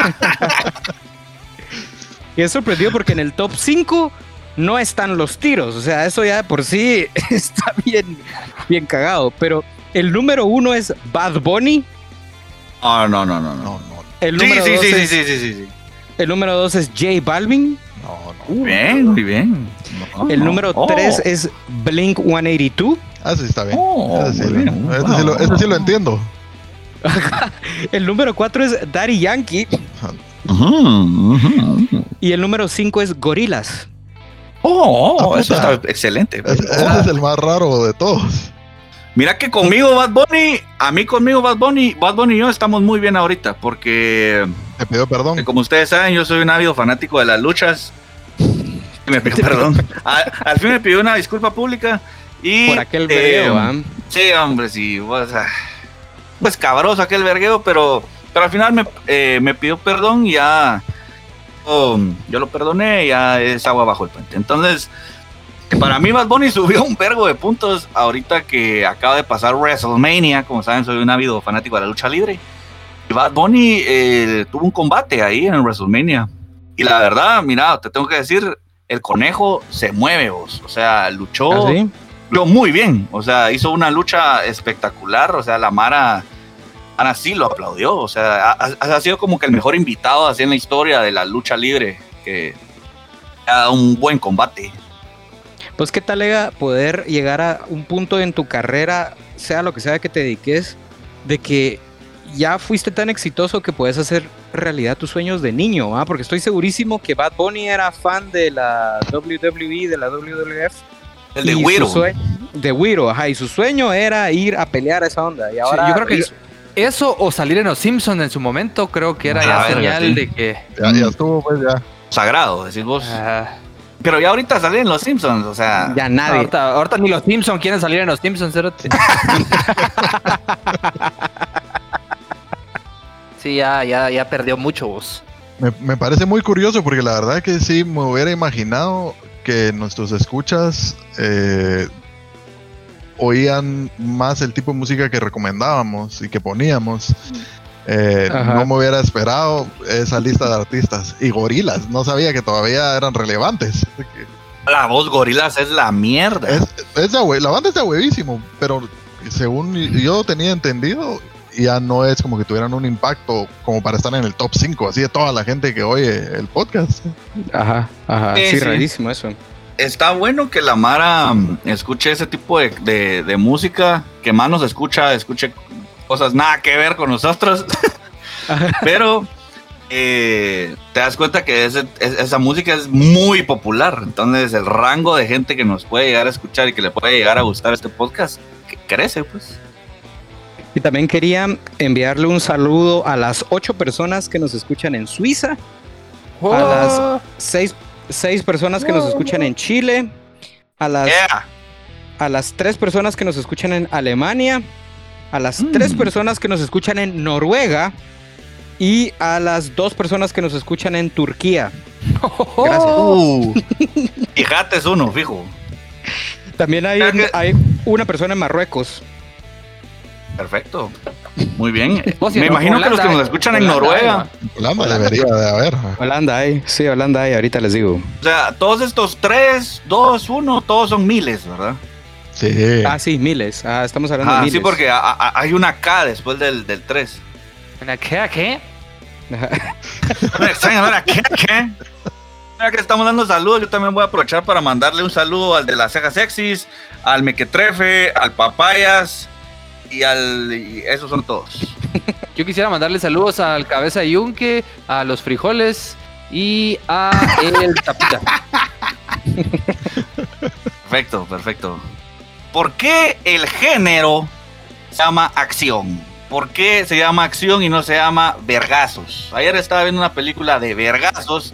[SPEAKER 4] quedé sorprendido porque en el top 5 no están los tiros. O sea, eso ya de por sí está bien, bien cagado. Pero el número uno es Bad Bunny.
[SPEAKER 2] no, no, no, no. no.
[SPEAKER 3] No, no,
[SPEAKER 4] El
[SPEAKER 2] Sí,
[SPEAKER 4] número,
[SPEAKER 2] sí,
[SPEAKER 4] dos
[SPEAKER 2] sí, sí,
[SPEAKER 4] es,
[SPEAKER 2] sí, sí, sí, sí.
[SPEAKER 4] El número dos es J Balvin.
[SPEAKER 3] no, no.
[SPEAKER 2] Muy bien, muy bien. No,
[SPEAKER 4] El
[SPEAKER 2] no.
[SPEAKER 4] número
[SPEAKER 2] Oh.
[SPEAKER 4] 3 es Blink 182.
[SPEAKER 3] Ah, sí, está bien.
[SPEAKER 2] Oh,
[SPEAKER 3] sí, ese sí lo, ese sí lo entiendo.
[SPEAKER 4] El número 4 es Daddy Yankee.
[SPEAKER 2] Ujú.
[SPEAKER 4] Y el número 5 es Gorilas.
[SPEAKER 2] Oh,
[SPEAKER 3] Ah,
[SPEAKER 2] eso está excelente.
[SPEAKER 3] Ese, ese es el más raro de todos.
[SPEAKER 2] Mira que conmigo Bad Bunny, a mí conmigo Bad Bunny, Bad Bunny y yo estamos muy bien ahorita, porque
[SPEAKER 3] Te pidió perdón.
[SPEAKER 2] como ustedes saben, yo soy un ávido fanático de las luchas. Y Me pidió perdón. A- al fin me pidió una disculpa pública y
[SPEAKER 4] Por aquel
[SPEAKER 2] eh,
[SPEAKER 4] vergueo, ¿ah?
[SPEAKER 2] Sí, hombre, sí. sea, pues cabroso aquel vergueo, pero, pero al final me, eh, me pidió perdón y ya. oh, yo lo perdoné y ya es agua bajo el puente. Entonces, para mí, Bad Bunny subió un vergo de puntos ahorita que acaba de pasar WrestleMania. Como saben, soy un ávido fanático de la lucha libre. Bad Bunny eh, tuvo un combate ahí en WrestleMania. Y la verdad, mira, te tengo que decir, el conejo se mueve, vos. O sea, luchó
[SPEAKER 4] ¿Ah,
[SPEAKER 2] luchó muy bien, o sea, hizo una lucha espectacular, o sea, la Mara, Mara sí lo aplaudió, o sea, ha sido como que el mejor invitado así en la historia de la lucha libre, que ha dado un buen combate.
[SPEAKER 4] Pues qué tal, Ega, poder llegar a un punto en tu carrera, sea lo que sea que te dediques, de que ya fuiste tan exitoso que puedes hacer realidad tus sueños de niño, ¿ah? Porque estoy segurísimo que Bad Bunny era fan de la WWE, de la WWF.
[SPEAKER 2] El de Wiro.
[SPEAKER 4] sueño- De Wiro, ajá, y su sueño era ir a pelear a esa onda. Y ahora
[SPEAKER 1] yo creo que eso o salir en los Simpsons en su momento, creo que era
[SPEAKER 2] Ah,
[SPEAKER 1] ya señal
[SPEAKER 2] sí.
[SPEAKER 1] de que.
[SPEAKER 3] Ya, ya estuvo, pues ya.
[SPEAKER 2] Sagrado, decís vos. Pero ya ahorita salen los Simpsons, o sea,
[SPEAKER 4] ya nadie.
[SPEAKER 1] ahorita, ahorita ni los Simpsons quieren salir en los Simpsons, cerote. sí, ya, ya, ya perdió mucho vos.
[SPEAKER 3] Me, me parece muy curioso porque la verdad que sí me hubiera imaginado que nuestros escuchas eh, oían más el tipo de música que recomendábamos y que poníamos. Eh, no me hubiera esperado esa lista de artistas. Y gorilas, no sabía que todavía eran relevantes.
[SPEAKER 2] la voz gorilas es la mierda.
[SPEAKER 3] Es, es de la banda es de huevísimo, pero según yo tenía entendido, ya no es como que tuvieran un impacto como para estar en el top 5, así de toda la gente que oye el podcast.
[SPEAKER 4] Ajá, ajá.
[SPEAKER 2] Sí,
[SPEAKER 4] Sí,
[SPEAKER 2] sí.
[SPEAKER 4] rarísimo eso.
[SPEAKER 2] Está bueno que la Mara mm, escuche ese tipo de, de- de música, que más nos escucha, escuche cosas nada que ver con nosotros. Pero eh, te das cuenta que ese- esa música es muy popular. Entonces el rango de gente que nos puede llegar a escuchar y que le puede llegar a gustar este podcast crece, pues.
[SPEAKER 4] Y también quería enviarle un saludo a las ocho personas que nos escuchan en Suiza, A las- seis, seis personas que nos escuchan en Chile, a las,
[SPEAKER 2] Yeah.
[SPEAKER 4] a las tres personas que nos escuchan en Alemania, a las
[SPEAKER 2] Mm.
[SPEAKER 4] tres personas que nos escuchan en Noruega y a las dos personas que nos escuchan en Turquía. Gracias.
[SPEAKER 2] Uh, fíjate, es uno, fijo.
[SPEAKER 4] También hay, un- hay una persona en Marruecos.
[SPEAKER 2] Perfecto. Muy bien. Me imagino que los que
[SPEAKER 1] Holanda,
[SPEAKER 2] nos escuchan en
[SPEAKER 1] Holanda,
[SPEAKER 2] Noruega.
[SPEAKER 1] ahí
[SPEAKER 3] Holanda debería de haber.
[SPEAKER 4] Holanda hay, sí, Holanda hay, ahorita les digo.
[SPEAKER 2] O sea, todos estos tres, dos, uno, todos son miles, ¿verdad?
[SPEAKER 3] Sí.
[SPEAKER 4] Ah, sí, miles. Ah, estamos hablando de
[SPEAKER 2] Ah,
[SPEAKER 4] miles.
[SPEAKER 2] sí, porque a- a- hay una K después del, del 3.
[SPEAKER 1] ¿En qué? ¿A qué?
[SPEAKER 2] Me extraña, ¿no? ¿Qué? ¿Qué? Mira que estamos dando saludos, yo también voy a aprovechar para mandarle un saludo al de las cejas sexys, al Mequetrefe, al Papayas y al... y esos son todos.
[SPEAKER 1] Yo quisiera mandarle saludos al Cabeza de Yunque, a los frijoles y a el Tapita.
[SPEAKER 2] Perfecto, perfecto. ¿Por qué el género se llama acción? ¿Por qué se llama acción y no se llama vergazos? Ayer estaba viendo una película de vergazos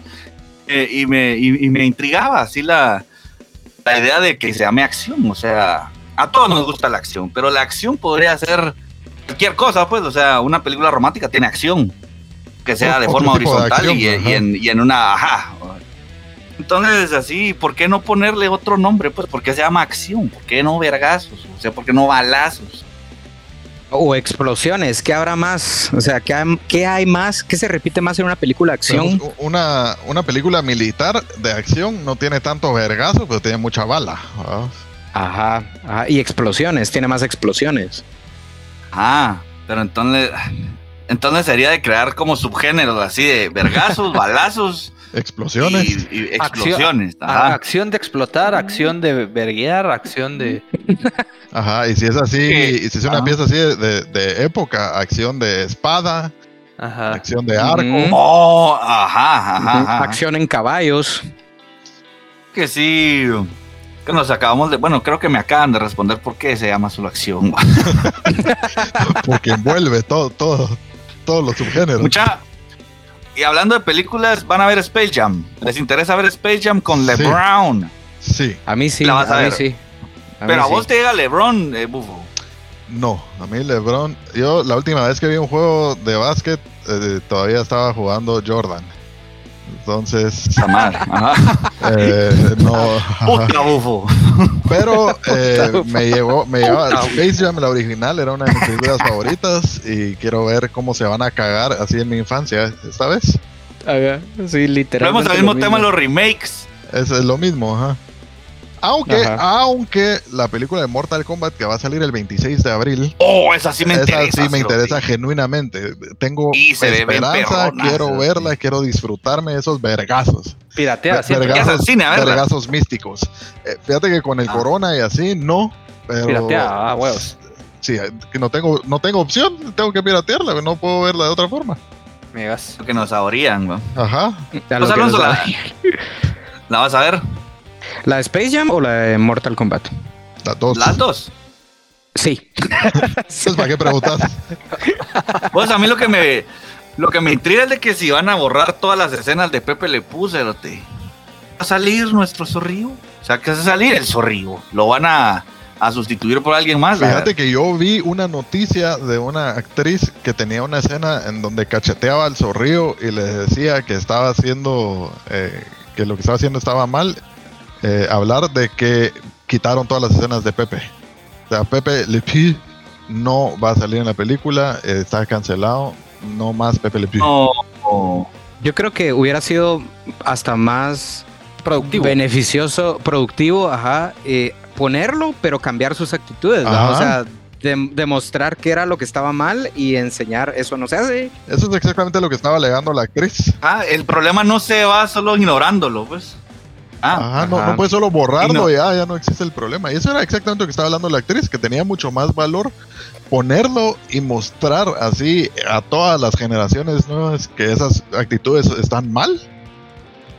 [SPEAKER 2] eh, y, me, y- y me intrigaba así la, la idea de que se llame acción. O sea, a todos nos gusta la acción, pero la acción podría ser cualquier cosa, pues. O sea, una película romántica tiene acción. Que sea de forma
[SPEAKER 3] de
[SPEAKER 2] horizontal
[SPEAKER 3] acción,
[SPEAKER 2] y, en, y en una... Ajá, entonces, así, ¿por qué no ponerle otro nombre? Pues, ¿por qué se llama acción? ¿Por qué no vergazos? O sea, ¿por qué no balazos?
[SPEAKER 4] O explosiones, ¿qué habrá más? O sea, ¿qué hay, qué hay más? ¿Qué se repite más en una película de acción?
[SPEAKER 3] Tenemos Una, una película militar de acción no tiene tanto vergazo, pero tiene mucha bala. ¿verdad?
[SPEAKER 4] Ajá, ajá, y explosiones, tiene más explosiones.
[SPEAKER 2] Ah, pero entonces, entonces sería de crear como subgéneros así de vergazos, balazos
[SPEAKER 3] Explosiones.
[SPEAKER 2] y, y explosiones.
[SPEAKER 1] A-
[SPEAKER 2] Ajá.
[SPEAKER 1] acción de explotar, acción de verguear, acción de.
[SPEAKER 3] Ajá, y si es así, y si es una
[SPEAKER 2] ajá.
[SPEAKER 3] pieza así de, de- de época, acción de espada,
[SPEAKER 1] Ajá.
[SPEAKER 3] acción de arco.
[SPEAKER 2] Oh, ajá, ajá, ajá.
[SPEAKER 4] Acción en caballos.
[SPEAKER 2] Que sí. Que nos acabamos de. Bueno, creo que me acaban de responder por qué se llama solo acción.
[SPEAKER 3] Porque envuelve todo, todo, todos los subgéneros.
[SPEAKER 2] Mucha. Y hablando de películas, van a ver Space Jam. ¿Les interesa ver Space Jam con
[SPEAKER 3] Sí.
[SPEAKER 2] LeBron?
[SPEAKER 3] Sí,
[SPEAKER 4] A mí sí,
[SPEAKER 2] La vas a
[SPEAKER 4] a, mí
[SPEAKER 2] ver.
[SPEAKER 4] sí. A
[SPEAKER 2] Pero
[SPEAKER 4] mí
[SPEAKER 2] a vos
[SPEAKER 4] sí.
[SPEAKER 2] te llega LeBron, eh, bufo.
[SPEAKER 3] no. A mí LeBron, yo la última vez que vi un juego de básquet eh, todavía estaba jugando Jordan. Entonces.
[SPEAKER 2] Ajá.
[SPEAKER 3] eh, no.
[SPEAKER 2] Puta bufo.
[SPEAKER 3] Pero eh, me llevó, me llevó Space Jam, la original, era una de mis películas favoritas y quiero ver cómo se van a cagar así en mi infancia esta vez.
[SPEAKER 4] Ajá, sí, literalmente.
[SPEAKER 2] Vemos el mismo
[SPEAKER 4] lo
[SPEAKER 2] tema en
[SPEAKER 4] mismo.
[SPEAKER 2] los remakes.
[SPEAKER 3] Eso es lo mismo, ajá. Aunque,
[SPEAKER 4] Ajá.
[SPEAKER 3] aunque la película de Mortal Kombat que va a salir el 26 de abril,
[SPEAKER 2] Oh, esa sí me
[SPEAKER 3] esa
[SPEAKER 2] interesa.
[SPEAKER 3] sí me interesa genuinamente. Tengo
[SPEAKER 2] Y
[SPEAKER 3] esperanza, quiero verla, quiero disfrutarme de esos vergazos.
[SPEAKER 1] Piratea.
[SPEAKER 2] Verga-
[SPEAKER 3] vergazos,
[SPEAKER 2] al cine a verla.
[SPEAKER 3] vergazos místicos. Eh, fíjate que con el
[SPEAKER 2] Ah.
[SPEAKER 3] corona y así, no. Pero
[SPEAKER 1] Piratea, ah, huevos.
[SPEAKER 3] Sí, eh, que no tengo, no tengo opción, tengo que piratearla, no puedo verla de otra forma.
[SPEAKER 1] Megas.
[SPEAKER 2] Que nos saborean, güey.
[SPEAKER 3] Ajá.
[SPEAKER 2] Pues, Alonso,
[SPEAKER 4] nos
[SPEAKER 2] la. ¿la vas a ver?
[SPEAKER 4] ¿La de Space Jam o la de Mortal Kombat?
[SPEAKER 3] Las dos.
[SPEAKER 2] Las dos.
[SPEAKER 4] Sí.
[SPEAKER 3] Entonces, ¿para qué preguntas?
[SPEAKER 2] Pues a mí lo que me lo que me intriga es de que si van a borrar todas las escenas de Pepe Le Puse, ¿va a salir nuestro zorrillo? O sea, ¿qué a salir el zorrillo? ¿Lo van a, a sustituir por alguien más?
[SPEAKER 3] Fíjate que yo vi una noticia de una actriz que tenía una escena en donde cacheteaba al zorrillo y le decía que estaba haciendo, eh, que lo que estaba haciendo estaba mal. Eh, hablar de que quitaron todas las escenas de Pepe. O sea, Pepe Le Pew no va a salir en la película, eh, está cancelado, no más Pepe Le Pew.
[SPEAKER 2] No.
[SPEAKER 4] Yo creo que hubiera sido hasta más
[SPEAKER 1] Productivo.
[SPEAKER 4] beneficioso, productivo, ajá, eh, ponerlo, pero cambiar sus actitudes. O sea, dem- demostrar que era lo que estaba mal y enseñar eso no se hace.
[SPEAKER 3] Eso es exactamente lo que estaba alegando la actriz.
[SPEAKER 2] Ah, el problema no se va solo ignorándolo, pues. Ah,
[SPEAKER 3] Ajá, no,
[SPEAKER 4] ajá.
[SPEAKER 3] no puedes solo borrarlo
[SPEAKER 2] Y no-
[SPEAKER 3] ya, ya no existe el problema. Y eso era exactamente lo que estaba hablando la actriz, que tenía mucho más valor ponerlo y mostrar así a todas las generaciones nuevas que esas actitudes están mal.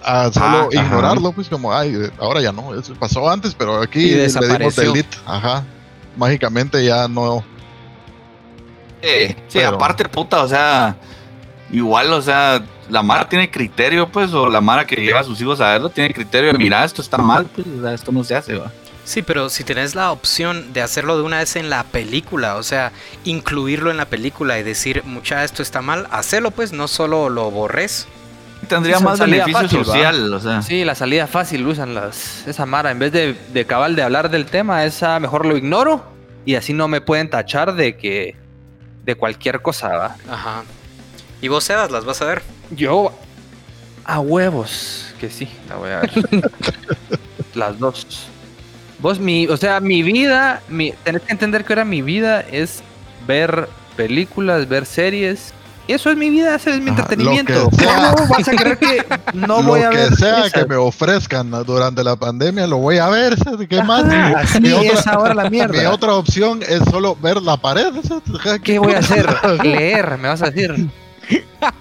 [SPEAKER 3] A solo
[SPEAKER 2] Ah,
[SPEAKER 4] ajá.
[SPEAKER 3] ignorarlo, pues como, ay, ahora ya no, eso pasó antes, pero aquí
[SPEAKER 4] Y
[SPEAKER 3] le dimos
[SPEAKER 4] desapareció.
[SPEAKER 3] delete. Ajá, mágicamente ya no.
[SPEAKER 2] eh, sí,
[SPEAKER 3] pero-
[SPEAKER 2] aparte, puta, o sea, igual, o sea, la Mara tiene criterio, pues, o la Mara que lleva a sus hijos a verlo tiene criterio de, mira, esto está mal, pues, o sea, esto no se hace, va.
[SPEAKER 8] Sí, pero si tenés la opción de hacerlo de una vez en la película, o sea, incluirlo en la película y decir, mucha, esto está mal, hacelo pues, no solo lo borres.
[SPEAKER 2] Tendría
[SPEAKER 1] Sí,
[SPEAKER 2] más beneficio
[SPEAKER 1] fácil, ¿va?
[SPEAKER 2] social, o sea.
[SPEAKER 1] Sí, la salida fácil usan las, esa mara. En vez de, de cabal de hablar del tema, esa mejor lo ignoro y así no me pueden tachar de que de cualquier cosa, ¿va?
[SPEAKER 8] Ajá. Y vos, Sebas, las vas a ver.
[SPEAKER 1] Yo a huevos que sí, la voy a ver. las dos. Vos mi, o sea, mi vida, mi, tenés que entender que ahora mi vida es ver películas, ver series. Y eso es mi vida, ese es mi
[SPEAKER 3] Ajá,
[SPEAKER 1] entretenimiento.
[SPEAKER 3] lo que sea.
[SPEAKER 1] ¿Cómo vas a creer que no
[SPEAKER 3] lo
[SPEAKER 1] voy a
[SPEAKER 3] que
[SPEAKER 1] ver
[SPEAKER 3] sea
[SPEAKER 1] esas?
[SPEAKER 3] que me ofrezcan durante la pandemia, lo voy a ver. ¿Qué más?
[SPEAKER 1] Así
[SPEAKER 3] Mi otra-
[SPEAKER 1] es ahora la mierda.
[SPEAKER 3] Mi otra opción es solo ver la pared.
[SPEAKER 1] ¿Qué voy a hacer? Leer, me vas a decir.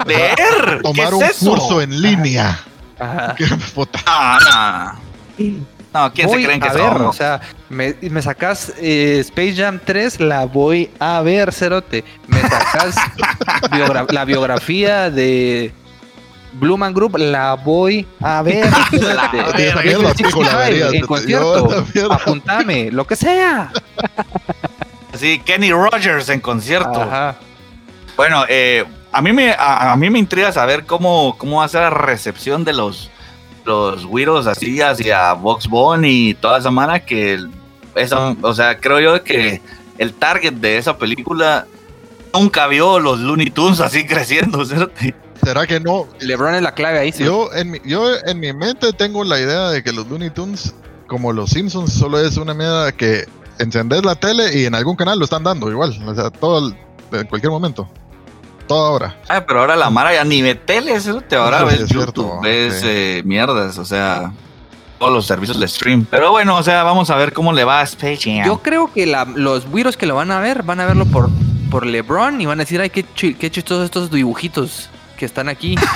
[SPEAKER 2] ¡Leer!
[SPEAKER 3] Tomar
[SPEAKER 2] ¿Qué
[SPEAKER 3] un
[SPEAKER 2] es eso?
[SPEAKER 3] curso en línea.
[SPEAKER 1] Ajá.
[SPEAKER 3] Qué puta.
[SPEAKER 2] Ah, no. No, ¿quién
[SPEAKER 1] Voy
[SPEAKER 2] se creen que
[SPEAKER 1] a ver, o sea, me, me sacas eh, Space Jam 3, la voy a ver, Cerote. Me sacas biogra- la biografía de Blue Man Group, la voy a ver.
[SPEAKER 2] La
[SPEAKER 3] vería,
[SPEAKER 1] en concierto, apuntame, lo que sea.
[SPEAKER 2] Sí, Kenny Rogers en concierto.
[SPEAKER 1] Ajá.
[SPEAKER 2] Bueno, eh, a, mí me, a, a mí me intriga saber cómo, cómo va a ser la recepción de los, los así hacia Vox Bunny y toda esa mara que esa, o sea, creo yo que el target de esa película nunca vio los Looney Tunes así creciendo, ¿cierto?
[SPEAKER 3] ¿Será que no?
[SPEAKER 1] LeBron es la clave ahí. sí.
[SPEAKER 3] Yo en, mi, yo en mi mente tengo la idea de que los Looney Tunes, como los Simpsons, solo es una mierda que encendés la tele y en algún canal lo están dando igual. O sea, todo el- en cualquier momento. Toda hora.
[SPEAKER 2] Ay, pero ahora la Mara ya ni ve tele, ¿cierto? Ahora ves
[SPEAKER 3] es
[SPEAKER 2] YouTube,
[SPEAKER 3] cierto,
[SPEAKER 2] ves
[SPEAKER 3] sí.
[SPEAKER 2] eh, mierdas, o sea, todos los servicios de stream. Pero bueno, o sea, vamos a ver cómo le va a Space Jam.
[SPEAKER 1] Yo creo que la- los güiros que lo van a ver, van a verlo por por LeBron y van a decir, ay, qué, chi- qué chistosos estos dibujitos que están aquí.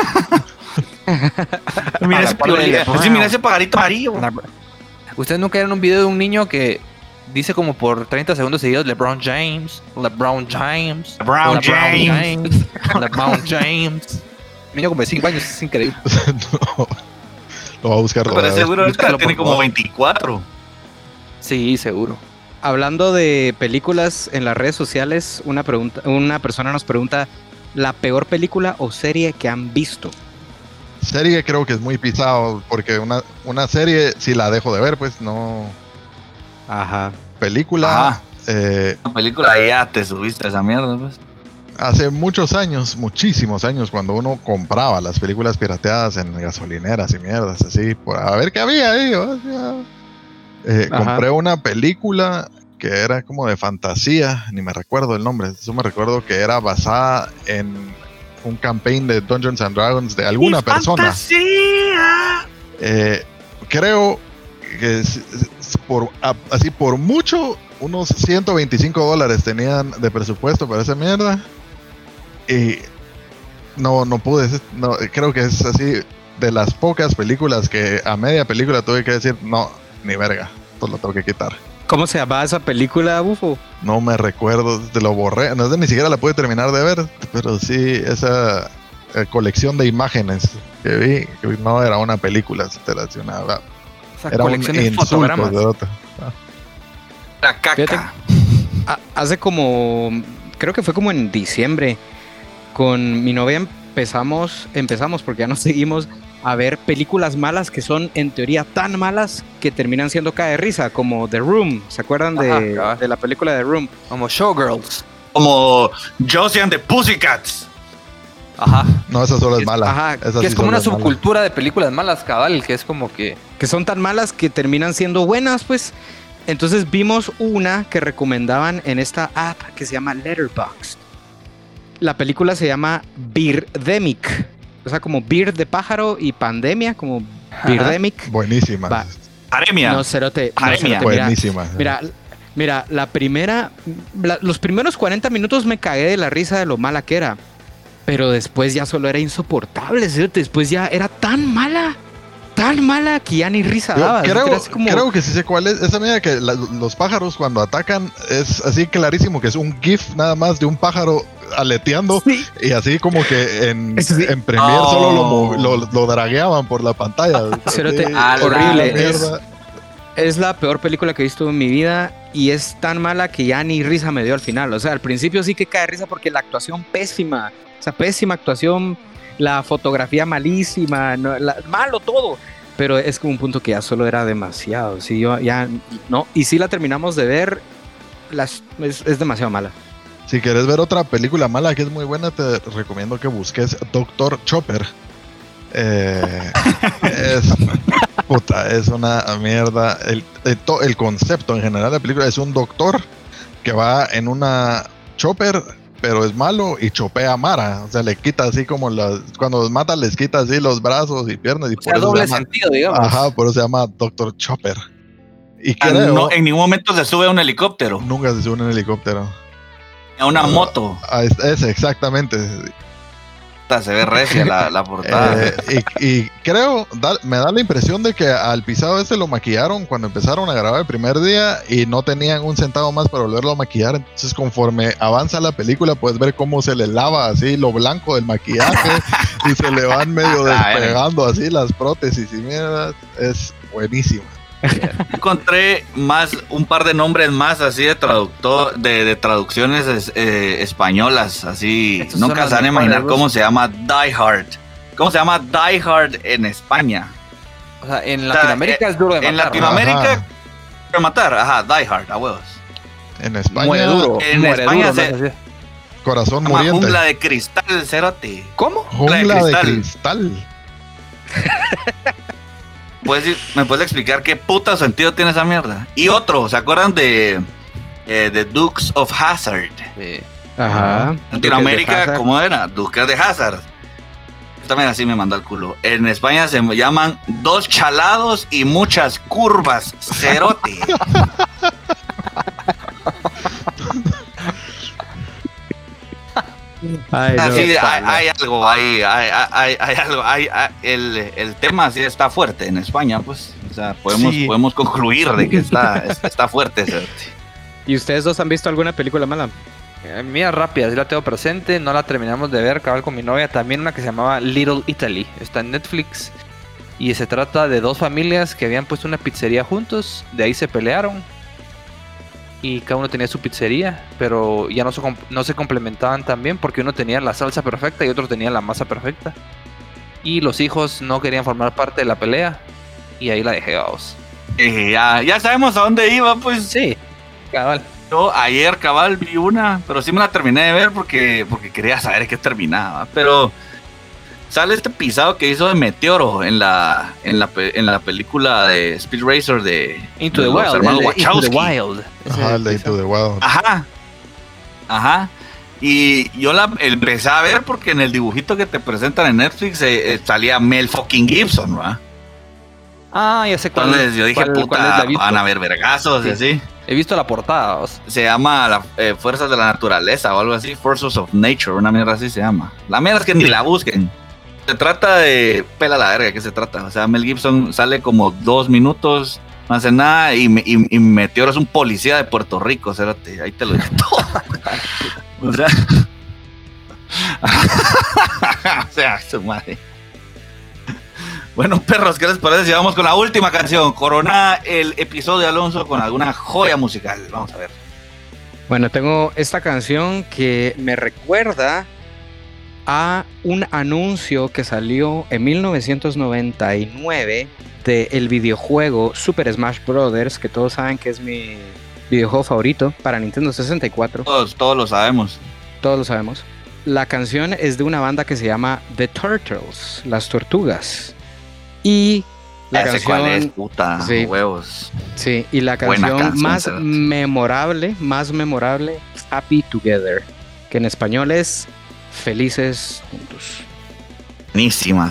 [SPEAKER 2] Mira
[SPEAKER 1] A la
[SPEAKER 2] ese,
[SPEAKER 1] par de
[SPEAKER 2] piolín.
[SPEAKER 1] LeBron.
[SPEAKER 2] Sí, mira ese pajarito amarillo.
[SPEAKER 1] Ustedes nunca vieron un video de un niño que dice como por 30 segundos seguidos LeBron James, LeBron James,
[SPEAKER 2] LeBron James.
[SPEAKER 1] James, LeBron James. Niño como de 5 años, es increíble.
[SPEAKER 3] no. Lo va a buscar.
[SPEAKER 2] Pero seguro tiene como
[SPEAKER 1] favor.
[SPEAKER 2] 24.
[SPEAKER 1] Sí, seguro.
[SPEAKER 4] Hablando de películas en las redes sociales, una pregunta, una persona nos pregunta la peor película o serie que han visto.
[SPEAKER 3] Serie creo que es muy pisado, porque una, una serie, si la dejo de ver, pues no.
[SPEAKER 4] Ajá.
[SPEAKER 3] Película,
[SPEAKER 2] Ajá.
[SPEAKER 3] eh,
[SPEAKER 2] La película ya te subiste a esa mierda, pues.
[SPEAKER 3] hace muchos años, muchísimos años, cuando uno compraba las películas pirateadas en gasolineras y mierdas así, por a ver qué había ahí. o sea, eh, compré una película que era como de fantasía, ni me recuerdo el nombre, yo me recuerdo que era basada en un campaign de Dungeons and Dragons de alguna persona. Eh, creo que es- es por, a- así por mucho, unos 125 dólares tenían de presupuesto para esa mierda. Y no, no pude, no, creo que es así de las pocas películas que a media película tuve que decir, no, ni verga, esto lo tengo que quitar.
[SPEAKER 4] ¿Cómo se llama esa película, Bufo?
[SPEAKER 3] No me recuerdo, te lo borré, no ni siquiera la pude terminar de ver, pero sí, esa eh, colección de imágenes que vi, que no era una película, te la hacía una-
[SPEAKER 1] Esa
[SPEAKER 3] era un
[SPEAKER 1] colección de
[SPEAKER 3] insulto
[SPEAKER 1] fotogramas.
[SPEAKER 3] de otra.
[SPEAKER 2] La caca.
[SPEAKER 4] Fíjate. Hace como, creo que fue como en diciembre, con mi novia empezamos, empezamos porque ya nos seguimos a ver películas malas que son en teoría tan malas que terminan siendo cae de risa, como The Room. ¿Se acuerdan de,
[SPEAKER 1] Ajá,
[SPEAKER 4] de la película The Room?
[SPEAKER 1] Como Showgirls.
[SPEAKER 2] Como Josie and the Pussycats.
[SPEAKER 1] Ajá.
[SPEAKER 3] No, esa solo es
[SPEAKER 1] Es-
[SPEAKER 3] mala.
[SPEAKER 4] ajá,
[SPEAKER 3] Esa
[SPEAKER 1] que
[SPEAKER 3] sí
[SPEAKER 1] es como una
[SPEAKER 3] mala.
[SPEAKER 1] subcultura de películas malas, cabal, que es como que...
[SPEAKER 4] que son tan malas que terminan siendo buenas, pues. Entonces vimos una que recomendaban en esta app que se llama Letterboxd. La película se llama Birdemic. O sea, como beer de pájaro y pandemia, como Birdemic.
[SPEAKER 3] Buenísima.
[SPEAKER 4] Va.
[SPEAKER 2] Aremia.
[SPEAKER 4] No, cerote. no,
[SPEAKER 2] Aremia.
[SPEAKER 4] cerote, mira,
[SPEAKER 3] Buenísima.
[SPEAKER 4] Mira, mira, la primera, la- los primeros 40 minutos me cagué de la risa de lo mala que era. Pero después ya solo era insoportable, cerote. Después ya era tan mala, tan mala que ya ni risa
[SPEAKER 3] Yo
[SPEAKER 4] daba.
[SPEAKER 3] creo,
[SPEAKER 4] Era así como-
[SPEAKER 3] creo que sí sé cuál es. Esa medida que la- los pájaros cuando atacan es así clarísimo que es un GIF nada más de un pájaro aleteando
[SPEAKER 4] Sí.
[SPEAKER 3] y así como que en,
[SPEAKER 4] Eso sí.
[SPEAKER 3] en Premiere
[SPEAKER 2] Oh.
[SPEAKER 3] solo lo, mo- lo, lo dragueaban por la pantalla.
[SPEAKER 4] Cerote,
[SPEAKER 3] Sí,
[SPEAKER 2] a la
[SPEAKER 4] horrible. Es, es la peor película que he visto en mi vida y es tan mala que ya ni risa me dio al final. O sea, al principio sí que cae risa porque la actuación pésima. O sea, pésima actuación, la fotografía malísima, malo todo. Pero es como un punto que ya solo era demasiado. Sí, yo ya no. Y si la terminamos de ver, es, demasiado mala.
[SPEAKER 3] Si quieres ver otra película mala que es muy buena, te recomiendo que busques Doctor Chopper. Eh, es, puta, es una mierda. El, el concepto en general de la película es un doctor que va en una chopper, pero es malo y chopea a Mara. O sea, le quita así como las. Cuando los mata, les quita así los brazos y piernas. Y
[SPEAKER 1] O
[SPEAKER 3] por
[SPEAKER 1] sea,
[SPEAKER 3] eso se
[SPEAKER 1] doble
[SPEAKER 3] llama-
[SPEAKER 1] sentido, digamos.
[SPEAKER 3] Ajá, por eso se llama Doctor Chopper. Y
[SPEAKER 2] Ah,
[SPEAKER 3] creo.
[SPEAKER 2] no, en ningún momento se sube a un helicóptero.
[SPEAKER 3] Nunca se sube en un helicóptero.
[SPEAKER 2] A una moto.
[SPEAKER 3] Ah, es- ese, exactamente.
[SPEAKER 2] Se ve recia la, la portada.
[SPEAKER 3] Eh, y, y creo, da- me da la impresión de que al pisado este lo maquillaron cuando empezaron a grabar el primer día y no tenían un centavo más para volverlo a maquillar. Entonces, conforme avanza la película, puedes ver cómo se le lava así lo blanco del maquillaje y se le van medio
[SPEAKER 2] Ah,
[SPEAKER 3] despegando así las prótesis y mierda. Es buenísimo.
[SPEAKER 2] Encontré más, un par de nombres más así de traductor, de, de traducciones es- eh, españolas, así.
[SPEAKER 1] Estos
[SPEAKER 2] Nunca se van a imaginar cómo se llama Die Hard. ¿Cómo se llama Die Hard en España?
[SPEAKER 1] O sea, en
[SPEAKER 2] sea,
[SPEAKER 1] Latinoamérica es duro de matar.
[SPEAKER 2] En
[SPEAKER 1] ¿no?
[SPEAKER 2] Latinoamérica,
[SPEAKER 3] Ajá.
[SPEAKER 2] para matar, ajá, Die Hard, a huevos.
[SPEAKER 3] En España,
[SPEAKER 1] Muere duro.
[SPEAKER 2] en
[SPEAKER 1] muere
[SPEAKER 2] España
[SPEAKER 1] duro,
[SPEAKER 2] se-
[SPEAKER 3] corazón
[SPEAKER 2] Se llama
[SPEAKER 3] muriente.
[SPEAKER 2] jungla de cristal, cerote.
[SPEAKER 1] ¿Cómo?
[SPEAKER 3] Jungla
[SPEAKER 2] de
[SPEAKER 3] de
[SPEAKER 2] cristal.
[SPEAKER 3] cristal.
[SPEAKER 2] ¿Puedes ir- ¿Me puedes explicar qué puta sentido tiene esa mierda? Y otro, ¿se acuerdan de, eh, de Dukes of Hazard?
[SPEAKER 1] Sí.
[SPEAKER 4] Ajá.
[SPEAKER 2] En Latinoamérica, ¿cómo era? Duques de Hazard. También así me mandó el culo. En España se llaman dos chalados y muchas curvas. Cerote.
[SPEAKER 9] Ay, ah, sí, hay, algo, hay, hay, hay, hay algo, hay, el, el, tema sí está fuerte en España, pues, o sea, podemos, podemos concluir de que está, está fuerte.
[SPEAKER 4] ¿Y ustedes dos han visto alguna película mala?
[SPEAKER 1] Eh, mía rápida, sí la tengo presente, no la terminamos de ver, cabal con mi novia, también una que se llamaba Little Italy, está en Netflix y se trata de dos familias que habían puesto una pizzería juntos, de ahí se pelearon y cada uno tenía su pizzería, pero ya no se, no se complementaban tan bien porque uno tenía la salsa perfecta y otro tenía la masa perfecta. Y los hijos no querían formar parte de la pelea y ahí la dejé, vamos.
[SPEAKER 9] Eh, ya, ya sabemos a dónde iba, pues.
[SPEAKER 1] Sí, cabal.
[SPEAKER 9] Yo ayer, cabal, vi una, pero sí me la terminé de ver porque, porque quería saber qué terminaba. Pero sale este pisado que hizo de Meteoro en la, en la, en la película de Speed Racer de
[SPEAKER 1] Into, the, wild, Into the Wild.
[SPEAKER 3] Ajá, el de Into the Wild.
[SPEAKER 9] Ajá. Ajá. Y yo la empecé a ver porque en el dibujito que te presentan en Netflix eh, eh, salía Mel fucking Gibson, ¿verdad?
[SPEAKER 1] Ah, ya sé cuál
[SPEAKER 9] Entonces yo dije, puta, van a ver vergazos y así.
[SPEAKER 1] He visto la portada.
[SPEAKER 9] Se llama la, eh, Fuerzas de la Naturaleza o algo así. Forces of Nature, una mierda así se llama. La mierda es que ni la busquen. Se trata de. Pela la verga, ¿qué se trata? O sea, Mel Gibson sale como dos minutos, no hace nada, y, y, y Meteoro es un policía de Puerto Rico, cérate, ahí te lo digo todo. o sea. o sea, su madre. Bueno, perros, ¿qué les parece si vamos con la última canción? Corona el episodio de Alonso con alguna joya musical. Vamos a ver.
[SPEAKER 4] Bueno, tengo esta canción que me recuerda a un anuncio que salió en 1999 del videojuego Super Smash Bros., que todos saben que es mi videojuego favorito para Nintendo 64.
[SPEAKER 9] Todos, todos lo sabemos.
[SPEAKER 4] Todos lo sabemos. La canción es de una banda que se llama The Turtles, las tortugas. Y la canción
[SPEAKER 9] es, puta, huevos.
[SPEAKER 4] Sí, y la canción, más memorable, más memorable, Happy Together, que en español es felices juntos.
[SPEAKER 9] Buenísima.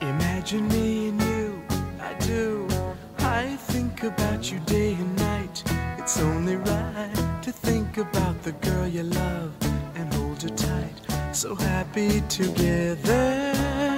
[SPEAKER 9] Imagine me and you, I do. I think about you day and night. It's only right to think about the girl you love and hold her tight. So happy together.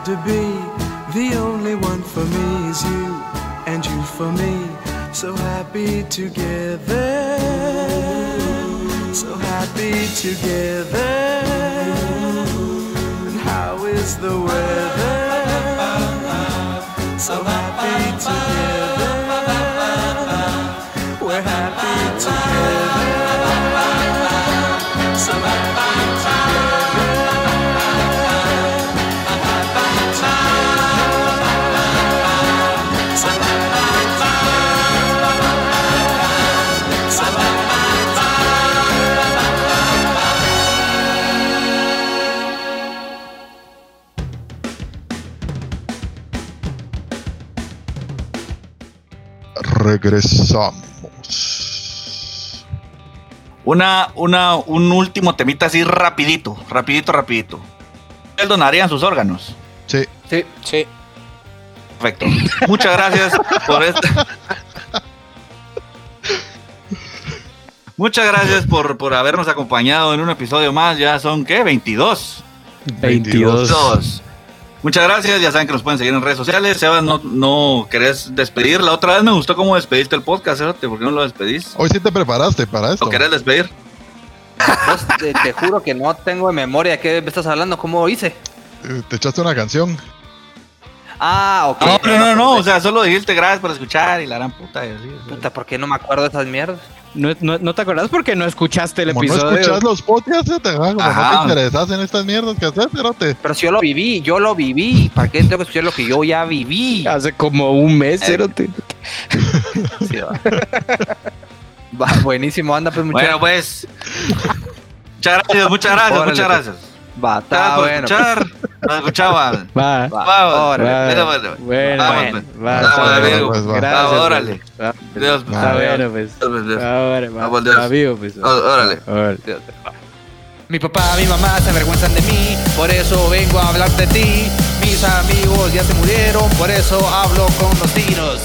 [SPEAKER 9] Had to be. The only one for me is you, and you for me. So happy together, so happy together.
[SPEAKER 3] Regresamos.
[SPEAKER 2] Una, una, un último temita así rapidito, rapidito, rapidito. ¿Ustedes donarían sus órganos?
[SPEAKER 3] Sí.
[SPEAKER 1] Sí.
[SPEAKER 8] Sí.
[SPEAKER 2] Perfecto. Muchas gracias por esto. Muchas gracias por, por habernos acompañado en un episodio más. Ya son, ¿qué? 22.
[SPEAKER 4] 22.
[SPEAKER 2] Dos. Muchas gracias. Ya saben que nos pueden seguir en redes sociales. Sebas, no, no querés despedir. La otra vez me gustó cómo despediste el podcast, Cerote. ¿Por qué no lo despedís?
[SPEAKER 3] Hoy sí te preparaste para esto.
[SPEAKER 2] ¿Lo querés despedir?
[SPEAKER 1] Te, te juro que no tengo en memoria de qué me estás hablando. ¿Cómo hice?
[SPEAKER 3] Eh, Te echaste una canción.
[SPEAKER 1] Ah, ok.
[SPEAKER 2] No, no, no, no. O sea, solo dijiste gracias por escuchar y la gran puta. Y así.
[SPEAKER 1] Puta, ¿por qué no me acuerdo de esas mierdas?
[SPEAKER 4] ¿No, no, no te acordás porque no escuchaste el
[SPEAKER 3] Como no
[SPEAKER 4] episodio?
[SPEAKER 3] escuchas los podcasts, te no te interesas en estas mierdas que haces, cerote.
[SPEAKER 1] Pero si yo lo viví, yo lo viví. ¿Para qué tengo que escuchar lo que yo ya viví?
[SPEAKER 4] Hace como un mes, cerote.
[SPEAKER 1] Sí, va. Va, buenísimo, anda pues muchachos.
[SPEAKER 2] Bueno, pues. Muchas gracias, muchas gracias,
[SPEAKER 1] Órale,
[SPEAKER 2] muchas
[SPEAKER 1] pues.
[SPEAKER 2] gracias.
[SPEAKER 1] Va,
[SPEAKER 2] Gracias
[SPEAKER 1] está bueno.
[SPEAKER 2] escuchar. Nos escuchaban.
[SPEAKER 4] Va.
[SPEAKER 1] Va, órale.
[SPEAKER 4] Va.
[SPEAKER 2] Bueno, bueno.
[SPEAKER 4] Bueno,
[SPEAKER 2] Vamos,
[SPEAKER 4] bueno,
[SPEAKER 2] pues.
[SPEAKER 4] va.
[SPEAKER 3] Pues.
[SPEAKER 4] Gracias. Pues.
[SPEAKER 2] órale.
[SPEAKER 4] Está bueno, pues. Ahora, vivo, pues.
[SPEAKER 2] Órale.
[SPEAKER 4] Órale.
[SPEAKER 1] Mi papá, mi mamá se avergüenzan de mí, por eso vengo a hablar de ti. Mis amigos ya se murieron, por eso hablo con los tiros.